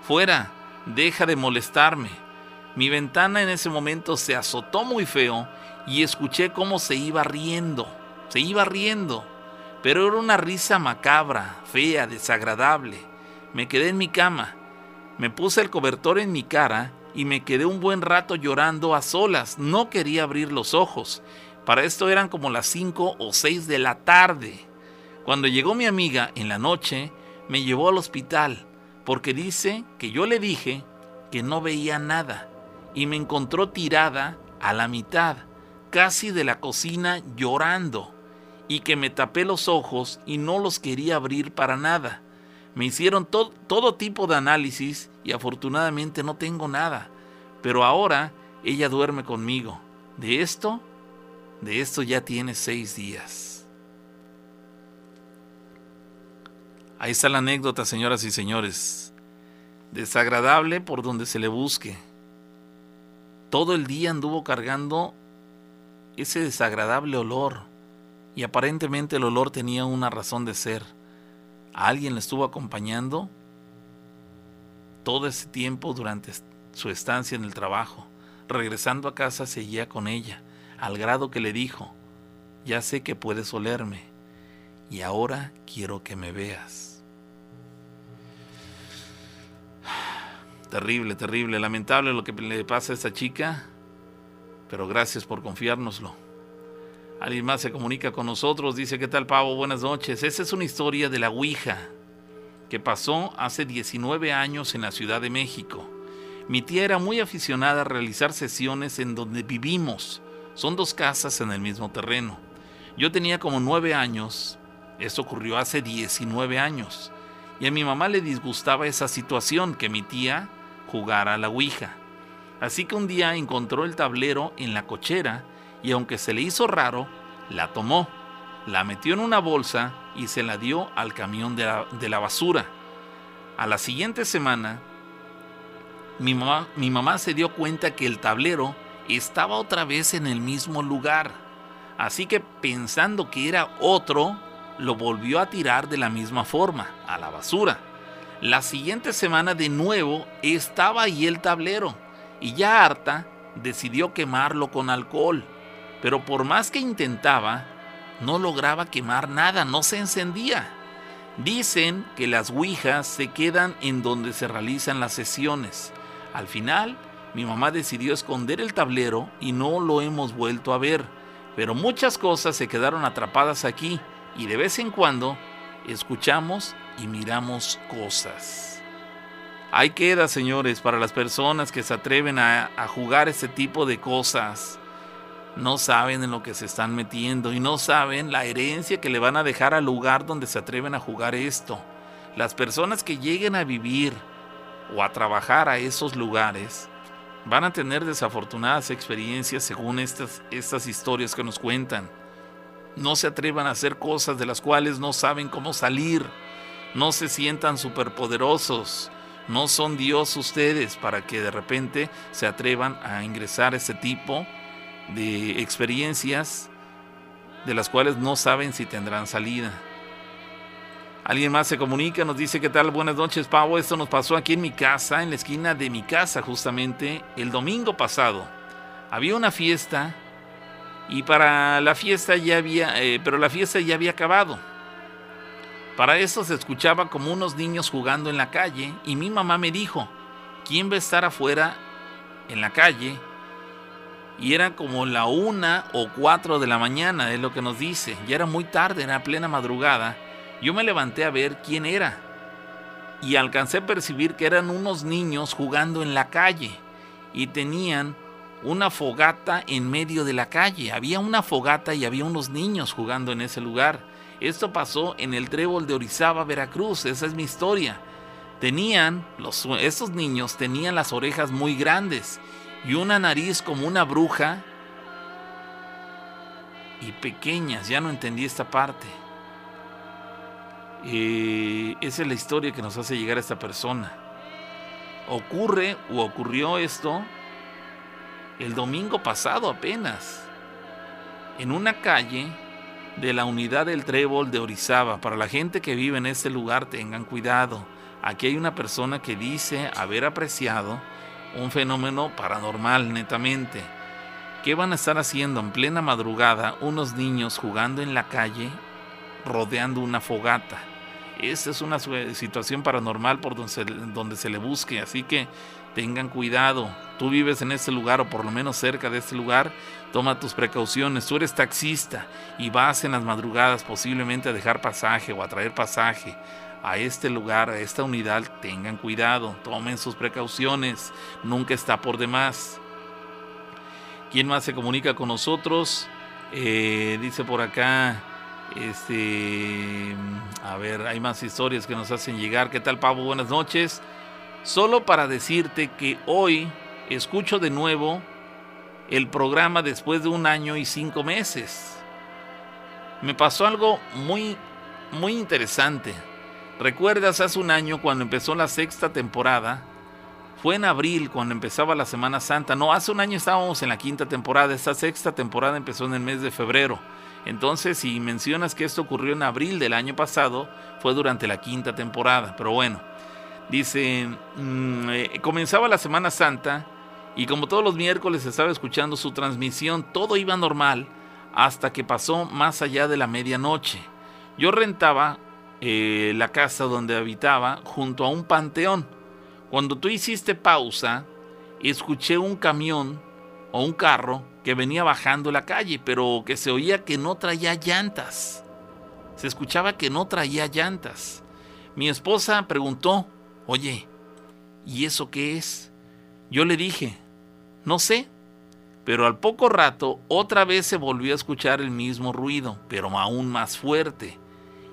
fuera, deja de molestarme. Mi ventana en ese momento se azotó muy feo y escuché cómo se iba riendo, se iba riendo, pero era una risa macabra, fea, desagradable. Me quedé en mi cama, me puse el cobertor en mi cara y me quedé un buen rato llorando a solas, no quería abrir los ojos. Para esto eran como las 5 o 6 de la tarde. Cuando llegó mi amiga en la noche, me llevó al hospital porque dice que yo le dije que no veía nada y me encontró tirada a la mitad, casi de la cocina llorando y que me tapé los ojos y no los quería abrir para nada. Me hicieron todo tipo de análisis y afortunadamente no tengo nada, pero ahora ella duerme conmigo. De esto, de esto ya tiene seis días. Ahí está la anécdota, señoras y señores. Desagradable por donde se le busque. Todo el día anduvo cargando ese desagradable olor y aparentemente el olor tenía una razón de ser. alguien le estuvo acompañando todo ese tiempo durante su estancia en el trabajo. Regresando a casa seguía con ella, al grado que le dijo, ya sé que puedes olerme y ahora quiero que me veas. Terrible, terrible, lamentable lo que le pasa a esta chica, pero gracias por confiárnoslo. Alguien más se comunica con nosotros, dice, ¿qué tal Pavo? Buenas noches. Esa es una historia de la Ouija que pasó hace 19 años en la Ciudad de México. Mi tía era muy aficionada a realizar sesiones en donde vivimos. Son dos casas en el mismo terreno. Yo tenía como 9 años. Esto ocurrió hace 19 años. Y a mi mamá le disgustaba esa situación que mi tía jugar a la Ouija. Así que un día encontró el tablero en la cochera y aunque se le hizo raro, la tomó, la metió en una bolsa y se la dio al camión de la, de la basura. A la siguiente semana, mi mamá, mi mamá se dio cuenta que el tablero estaba otra vez en el mismo lugar. Así que pensando que era otro, lo volvió a tirar de la misma forma, a la basura. La siguiente semana de nuevo estaba ahí el tablero y ya harta decidió quemarlo con alcohol, pero por más que intentaba, no lograba quemar nada, no se encendía. Dicen que las ouijas se quedan en donde se realizan las sesiones. Al final, mi mamá decidió esconder el tablero y no lo hemos vuelto a ver, pero muchas cosas se quedaron atrapadas aquí y de vez en cuando escuchamos y miramos cosas. Hay queda, señores, para las personas que se atreven a, jugar este tipo de cosas. No saben en lo que se están metiendo y no saben la herencia que le van a dejar al lugar donde se atreven a jugar esto. Las personas que lleguen a vivir o a trabajar a esos lugares van a tener desafortunadas experiencias según estas, estas historias que nos cuentan. No se atrevan a hacer cosas de las cuales no saben cómo salir. No se sientan superpoderosos. No son Dios ustedes para que de repente se atrevan a ingresar a ese tipo de experiencias de las cuales no saben si tendrán salida. Alguien más se comunica, nos dice, ¿qué tal? Buenas noches, Pavo. Esto nos pasó aquí en mi casa, en la esquina de mi casa, justamente el domingo pasado. Había una fiesta y para la fiesta ya había, eh, pero la fiesta ya había acabado. Para eso se escuchaba como unos niños jugando en la calle y mi mamá me dijo, ¿quién va a estar afuera en la calle? Y era como la una o cuatro de la mañana, es lo que nos dice. Ya era muy tarde, era plena madrugada. Yo me levanté a ver quién era y alcancé a percibir que eran unos niños jugando en la calle y tenían una fogata en medio de la calle. Había una fogata y había unos niños jugando en ese lugar. Esto pasó en el trébol de Orizaba, Veracruz. Esa es mi historia. Tenían, los, esos niños tenían las orejas muy grandes y una nariz como una bruja y pequeñas. Ya no entendí esta parte. Eh, esa es la historia que nos hace llegar a esta persona. Ocurre o ocurrió esto el domingo pasado apenas, en una calle de la unidad del Trébol de Orizaba. Para la gente que vive en este lugar, tengan cuidado. Aquí hay una persona que dice haber apreciado un fenómeno paranormal, netamente. ¿Qué van a estar haciendo en plena madrugada unos niños jugando en la calle rodeando una fogata? Esta es una situación paranormal por donde se, donde se le busque, así que tengan cuidado. Tú vives en este lugar o por lo menos cerca de este lugar, toma tus precauciones. Tú eres taxista y vas en las madrugadas posiblemente a dejar pasaje o a traer pasaje a este lugar, a esta unidad, tengan cuidado, tomen sus precauciones, nunca está por demás. ¿Quién más se comunica con nosotros? Eh, dice por acá, este, a ver, hay más historias que nos hacen llegar. ¿Qué tal, Pablo? Buenas noches. Solo para decirte que hoy escucho de nuevo el programa después de un año y cinco meses. Me pasó algo muy, muy interesante. ¿Recuerdas hace un año cuando empezó la sexta temporada? Fue en abril cuando empezaba la Semana Santa. No, hace un año estábamos en la quinta temporada. Esta sexta temporada empezó en el mes de febrero. Entonces, si mencionas que esto ocurrió en abril del año pasado, fue durante la quinta temporada. Pero bueno, dice, mm, eh, comenzaba la Semana Santa y como todos los miércoles estaba escuchando su transmisión, todo iba normal hasta que pasó más allá de la medianoche. Yo rentaba eh, la casa donde habitaba junto a un panteón. Cuando tú hiciste pausa, escuché un camión o un carro que venía bajando la calle, pero que se oía que no traía llantas. Se escuchaba que no traía llantas. Mi esposa preguntó, oye, ¿y eso qué es? Yo le dije, no sé, pero al poco rato otra vez se volvió a escuchar el mismo ruido, pero aún más fuerte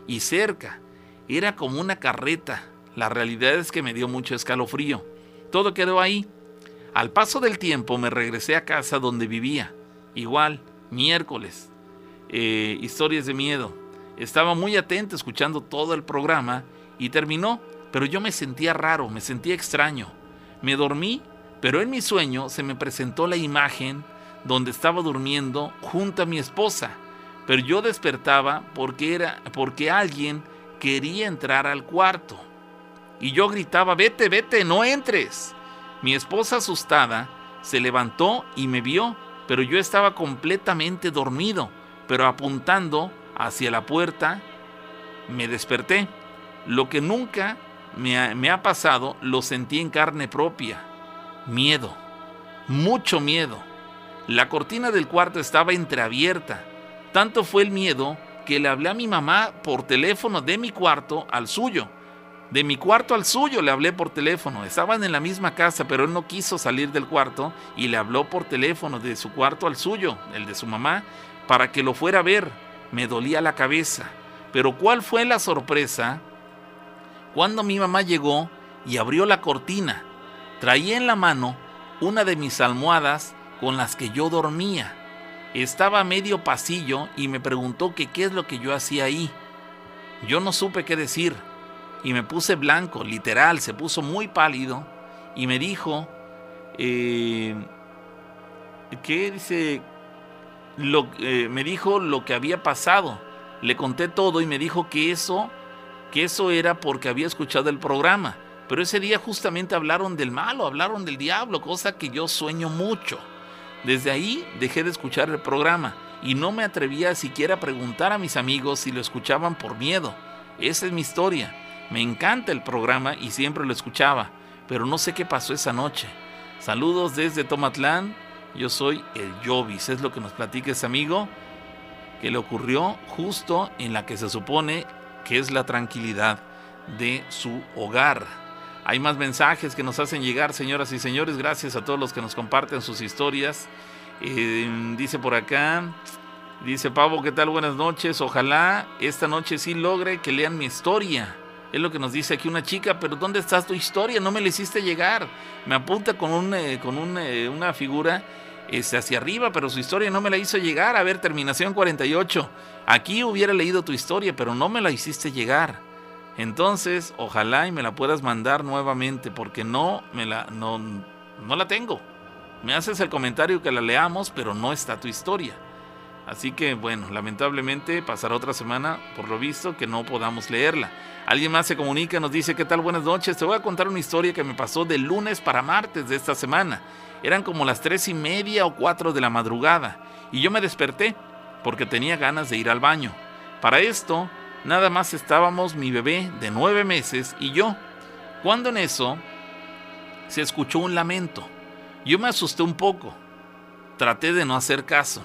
y cerca. Era como una carreta. La realidad es que me dio mucho escalofrío. Todo quedó ahí. Al paso del tiempo me regresé a casa donde vivía. Igual, miércoles. Eh, historias de miedo. Estaba muy atento escuchando todo el programa y terminó, pero yo me sentía raro, me sentía extraño. Me dormí, pero en mi sueño se me presentó la imagen donde estaba durmiendo junto a mi esposa, pero yo despertaba porque era porque alguien quería entrar al cuarto. Y yo gritaba, vete, vete, no entres. Mi esposa asustada se levantó y me vio, pero yo estaba completamente dormido, pero apuntando hacia la puerta, me desperté. Lo que nunca me ha, me ha pasado lo sentí en carne propia. Miedo, mucho miedo. La cortina del cuarto estaba entreabierta. Tanto fue el miedo que le hablé a mi mamá por teléfono de mi cuarto al suyo. De mi cuarto al suyo le hablé por teléfono. Estaban en la misma casa, pero él no quiso salir del cuarto y le habló por teléfono de su cuarto al suyo, el de su mamá, para que lo fuera a ver. Me dolía la cabeza. Pero ¿cuál fue la sorpresa? Cuando mi mamá llegó y abrió la cortina, traía en la mano una de mis almohadas con las que yo dormía. Estaba a medio pasillo y me preguntó que qué es lo que yo hacía ahí. Yo no supe qué decir y me puse blanco, literal, se puso muy pálido y me dijo, eh, ¿qué dice? Lo, eh, me dijo lo que había pasado. Le conté todo y me dijo que eso, que eso era porque había escuchado el programa. Pero ese día justamente hablaron del malo, hablaron del diablo, cosa que yo sueño mucho. Desde ahí dejé de escuchar el programa y no me atrevía siquiera a preguntar a mis amigos si lo escuchaban por miedo. Esa es mi historia. Me encanta el programa y siempre lo escuchaba, pero no sé qué pasó esa noche. Saludos desde Tomatlán. Yo soy el Jovis, es lo que nos platica ese amigo que le ocurrió justo en la que se supone que es la tranquilidad de su hogar. Hay más mensajes que nos hacen llegar, señoras y señores. Gracias a todos los que nos comparten sus historias. Eh, dice por acá, dice Pavo, ¿qué tal? Buenas noches. Ojalá esta noche sí logre que lean mi historia. Es lo que nos dice aquí una chica, pero ¿dónde está tu historia? No me la hiciste llegar. Me apunta con, un, eh, con eh, una figura este, hacia arriba, pero su historia no me la hizo llegar. A ver, terminación 48. Aquí hubiera leído tu historia, pero no me la hiciste llegar. Entonces, ojalá y me la puedas mandar nuevamente, porque no me la, no, no la tengo. Me haces el comentario que la leamos, pero no está tu historia. Así que bueno, lamentablemente pasará otra semana, por lo visto, que no podamos leerla. Alguien más se comunica, nos dice, ¿qué tal? Buenas noches. Te voy a contar una historia que me pasó de lunes para martes de esta semana. Eran como las tres y media o cuatro de la madrugada y yo me desperté porque tenía ganas de ir al baño. Para esto, nada más estábamos mi bebé de nueve meses y yo. Cuando en eso se escuchó un lamento. Yo me asusté un poco. Traté de no hacer caso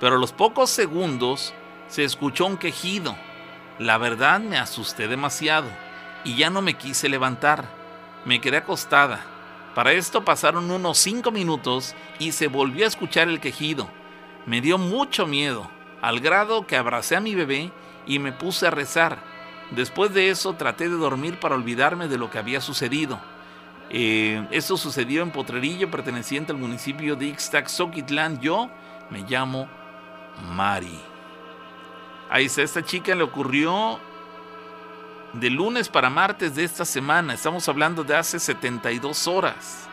pero a los pocos segundos se escuchó un quejido. La verdad me asusté demasiado y ya no me quise levantar. Me quedé acostada. Para esto pasaron unos cinco minutos y se volvió a escuchar el quejido. Me dio mucho miedo, al grado que abracé a mi bebé y me puse a rezar. Después de eso traté de dormir para olvidarme de lo que había sucedido. Eh, esto sucedió en Potrerillo, perteneciente al municipio de Ixtaxoquitlán. Yo me llamo Mari. Ahí está, esta chica le ocurrió de lunes para martes de esta semana. Estamos hablando de hace 72 horas.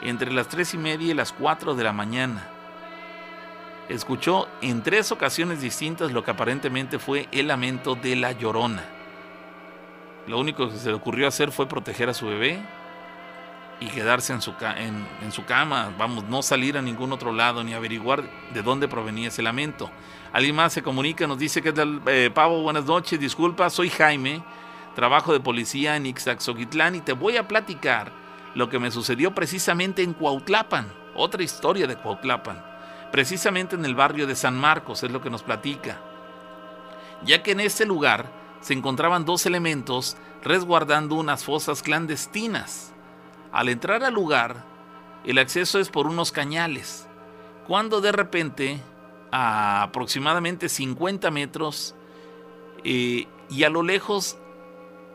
Entre las 3 y media y las 4 de la mañana. Escuchó en tres ocasiones distintas lo que aparentemente fue el lamento de la llorona. Lo único que se le ocurrió hacer fue proteger a su bebé y quedarse en su, en, su cama, vamos, no salir a ningún otro lado ni averiguar de dónde provenía ese lamento. Alguien más se comunica, nos dice que tal, eh, Pavo, buenas noches, disculpa, soy Jaime, trabajo de policía en Ixtaxoquitlán y te voy a platicar lo que me sucedió precisamente en Cuautlapan, otra historia de Cuautlapan, precisamente en el barrio de San Marcos, es lo que nos platica. Ya que en ese lugar se encontraban dos elementos resguardando unas fosas clandestinas al entrar al lugar, el acceso es por unos cañales, cuando de repente, a aproximadamente 50 metros, eh, y a lo lejos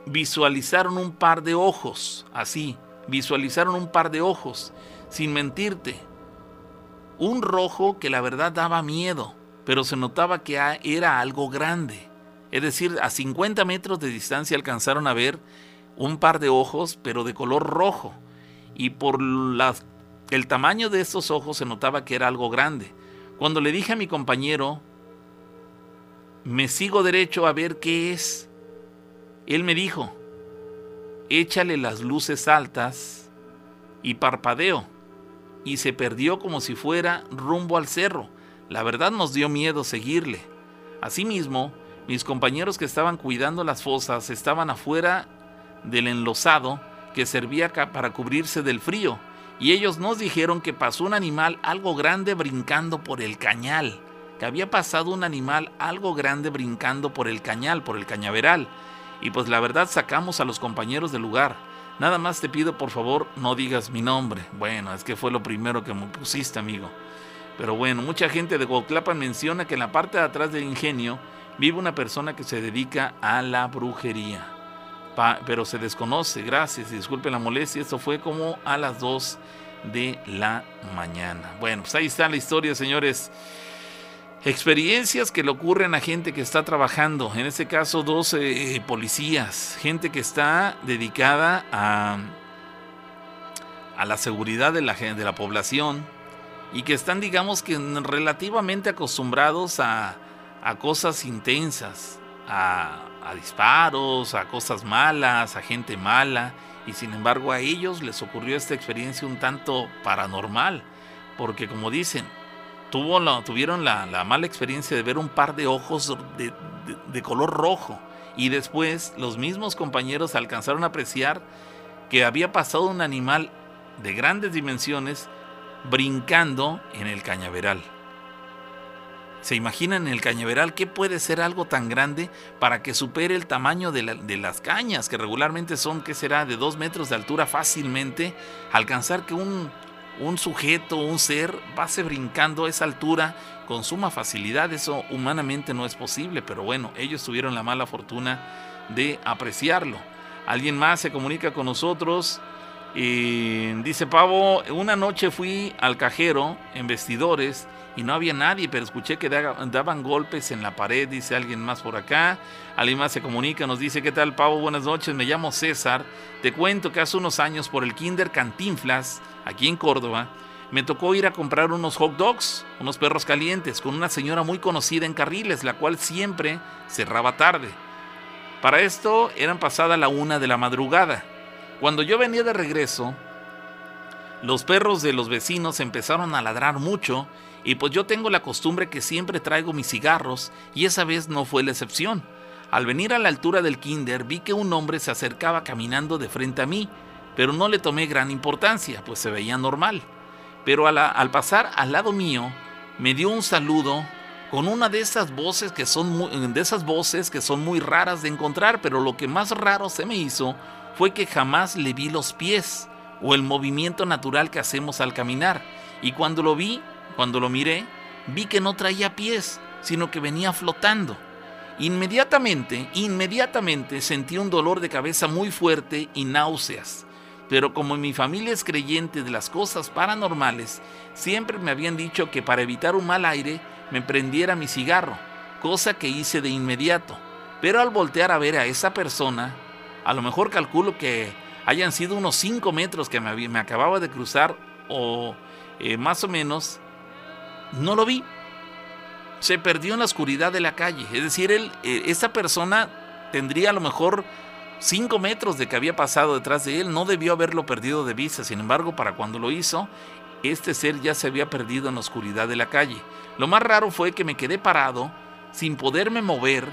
visualizaron un par de ojos, así, visualizaron un par de ojos, sin mentirte. Un rojo que la verdad daba miedo, pero se notaba que era algo grande. Es decir, a 50 metros de distancia alcanzaron a ver un par de ojos, pero de color rojo y por el tamaño de estos ojos se notaba que era algo grande. Cuando le dije a mi compañero, me sigo derecho a ver qué es, él me dijo, échale las luces altas y parpadeo. Y se perdió como si fuera rumbo al cerro. La verdad nos dio miedo seguirle. Asimismo, mis compañeros que estaban cuidando las fosas estaban afuera del enlosado que servía para cubrirse del frío, y ellos nos dijeron que pasó un animal algo grande brincando por el cañal, que había pasado un animal algo grande brincando por el cañal, por el cañaveral, y pues la verdad sacamos a los compañeros del lugar. Nada más te pido por favor no digas mi nombre. Bueno, es que fue lo primero que me pusiste, amigo. Pero bueno, mucha gente de Guauclapan menciona que en la parte de atrás del ingenio vive una persona que se dedica a la brujería pero se desconoce, gracias, disculpe la molestia, esto fue como a las 2 de la mañana. Bueno, pues ahí está la historia, señores. Experiencias que le ocurren a gente que está trabajando, en este caso dos eh, policías, gente que está dedicada a, la seguridad de la, población y que están, digamos que relativamente acostumbrados a, cosas intensas, a disparos, a cosas malas, a gente mala, y sin embargo a ellos les ocurrió esta experiencia un tanto paranormal, porque como dicen, tuvieron la, mala experiencia de ver un par de ojos de, color rojo, y después los mismos compañeros alcanzaron a apreciar que había pasado un animal de grandes dimensiones brincando en el cañaveral. ¿Se imaginan en el cañaveral qué puede ser algo tan grande para que supere el tamaño de, las cañas, que regularmente son, ¿qué será?, de dos metros de altura fácilmente, alcanzar que un, un sujeto, un ser, pase brincando a esa altura con suma facilidad? Eso humanamente no es posible, pero bueno, ellos tuvieron la mala fortuna de apreciarlo. Alguien más se comunica con nosotros. Y dice Pavo, una noche fui al cajero en vestidores y no había nadie, pero escuché que daban golpes en la pared, dice alguien más por acá. Alguien más se comunica, nos dice, ¿qué tal Pavo? Buenas noches, me llamo César. Te cuento que hace unos años por el Kinder Cantinflas, aquí en Córdoba, me tocó ir a comprar unos hot dogs, unos perros calientes, con una señora muy conocida en Carriles, la cual siempre cerraba tarde. Para esto eran pasada la una de la madrugada. Cuando yo venía de regreso, los perros de los vecinos empezaron a ladrar mucho y pues yo tengo la costumbre que siempre traigo mis cigarros y esa vez no fue la excepción. Al venir a la altura del kinder vi que un hombre se acercaba caminando de frente a mí, pero no le tomé gran importancia, pues se veía normal. Pero al, pasar al lado mío, me dio un saludo con una de esas voces que son de esas voces que son muy raras de encontrar, pero lo que más raro se me hizo fue que jamás le vi los pies o el movimiento natural que hacemos al caminar. Y cuando lo vi, cuando lo miré, vi que no traía pies, sino que venía flotando. Inmediatamente, inmediatamente sentí un dolor de cabeza muy fuerte y náuseas. Pero como mi familia es creyente de las cosas paranormales, siempre me habían dicho que para evitar un mal aire me prendiera mi cigarro, cosa que hice de inmediato. Pero al voltear a ver a esa persona, a lo mejor calculo que hayan sido unos 5 metros que me, me acababa de cruzar o eh, más o menos no lo vi. Se perdió en la oscuridad de la calle. Es decir, él, eh, esa persona tendría a lo mejor 5 metros de que había pasado detrás de él. No debió haberlo perdido de vista. Sin embargo, para cuando lo hizo, este ser ya se había perdido en la oscuridad de la calle. Lo más raro fue que me quedé parado, sin poderme mover,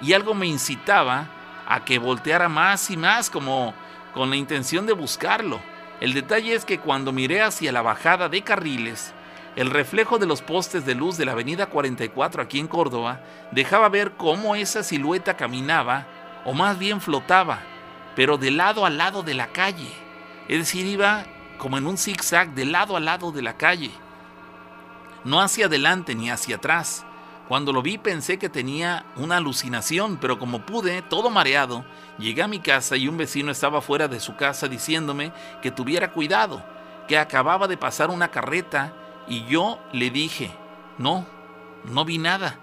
y algo me incitaba a que volteara más y más, como con la intención de buscarlo. El detalle es que cuando miré hacia la bajada de carriles, el reflejo de los postes de luz de la avenida 44 aquí en Córdoba dejaba ver cómo esa silueta caminaba, o más bien flotaba, pero de lado a lado de la calle. Es decir, iba como en un zigzag de lado a lado de la calle. No hacia adelante ni hacia atrás. Cuando lo vi pensé que tenía una alucinación, pero como pude, todo mareado, llegué a mi casa y un vecino estaba fuera de su casa diciéndome que tuviera cuidado, que acababa de pasar una carreta y yo le dije, no, no vi nada.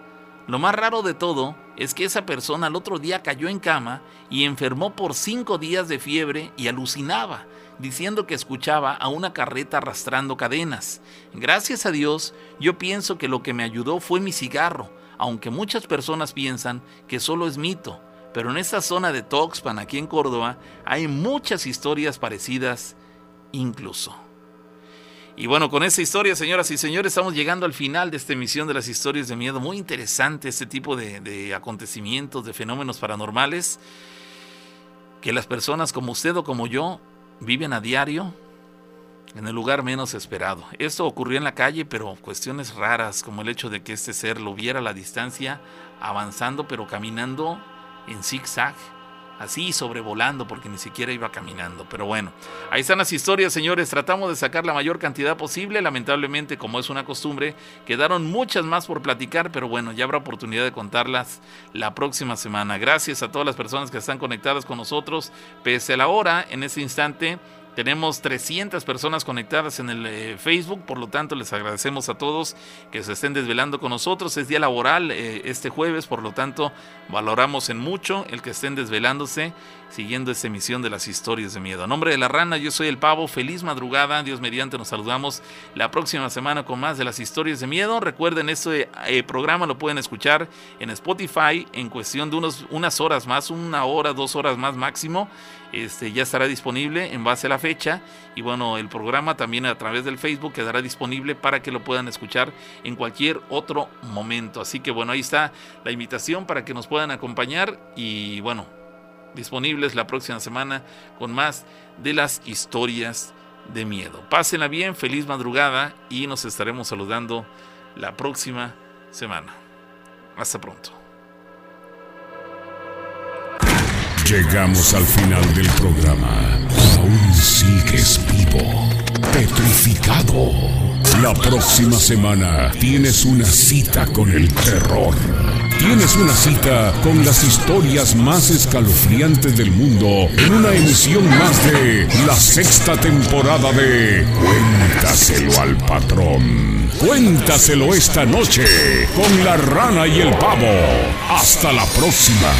Lo más raro de todo es que esa persona al otro día cayó en cama y enfermó por cinco días de fiebre y alucinaba, diciendo que escuchaba a una carreta arrastrando cadenas. Gracias a Dios, yo pienso que lo que me ayudó fue mi cigarro, aunque muchas personas piensan que solo es mito. Pero en esta zona de Toxpan, aquí en Córdoba, hay muchas historias parecidas incluso. Y bueno, con esa historia, señoras y señores, estamos llegando al final de esta emisión de las historias de miedo. Muy interesante este tipo de, acontecimientos, de fenómenos paranormales, que las personas como usted o como yo viven a diario en el lugar menos esperado. Esto ocurrió en la calle, pero cuestiones raras, como el hecho de que este ser lo viera a la distancia, avanzando, pero caminando en zigzag así sobrevolando porque ni siquiera iba caminando. Pero bueno, ahí están las historias, señores. Tratamos de sacar la mayor cantidad posible. Lamentablemente, como es una costumbre, quedaron muchas más por platicar, pero bueno, ya habrá oportunidad de contarlas la próxima semana. Gracias a todas las personas que están conectadas con nosotros. Pese a la hora, en este instante tenemos 300 personas conectadas en el eh, Facebook, por lo tanto les agradecemos a todos que se estén desvelando con nosotros. Es día laboral eh, este jueves, por lo tanto valoramos en mucho el que estén desvelándose siguiendo esta emisión de las historias de miedo. A nombre de la rana, yo soy el pavo, feliz madrugada, Dios mediante nos saludamos la próxima semana con más de las historias de miedo. Recuerden, este eh, programa lo pueden escuchar en Spotify en cuestión de unos, unas horas más, una hora, dos horas más máximo. Este, ya estará disponible en base a la fe fecha y bueno, el programa también a través del Facebook quedará disponible para que lo puedan escuchar en cualquier otro momento. Así que bueno, ahí está la invitación para que nos puedan acompañar y bueno, disponibles la próxima semana con más de las historias de miedo. Pásenla bien, feliz madrugada y nos estaremos saludando la próxima semana. Hasta pronto.
Llegamos al final del programa. Aún sigues vivo, petrificado. La próxima semana tienes una cita con el terror. Tienes una cita con las historias más escalofriantes del mundo en una emisión más de la sexta temporada de Cuéntaselo al patrón. Cuéntaselo esta noche con la rana y el pavo. Hasta la próxima.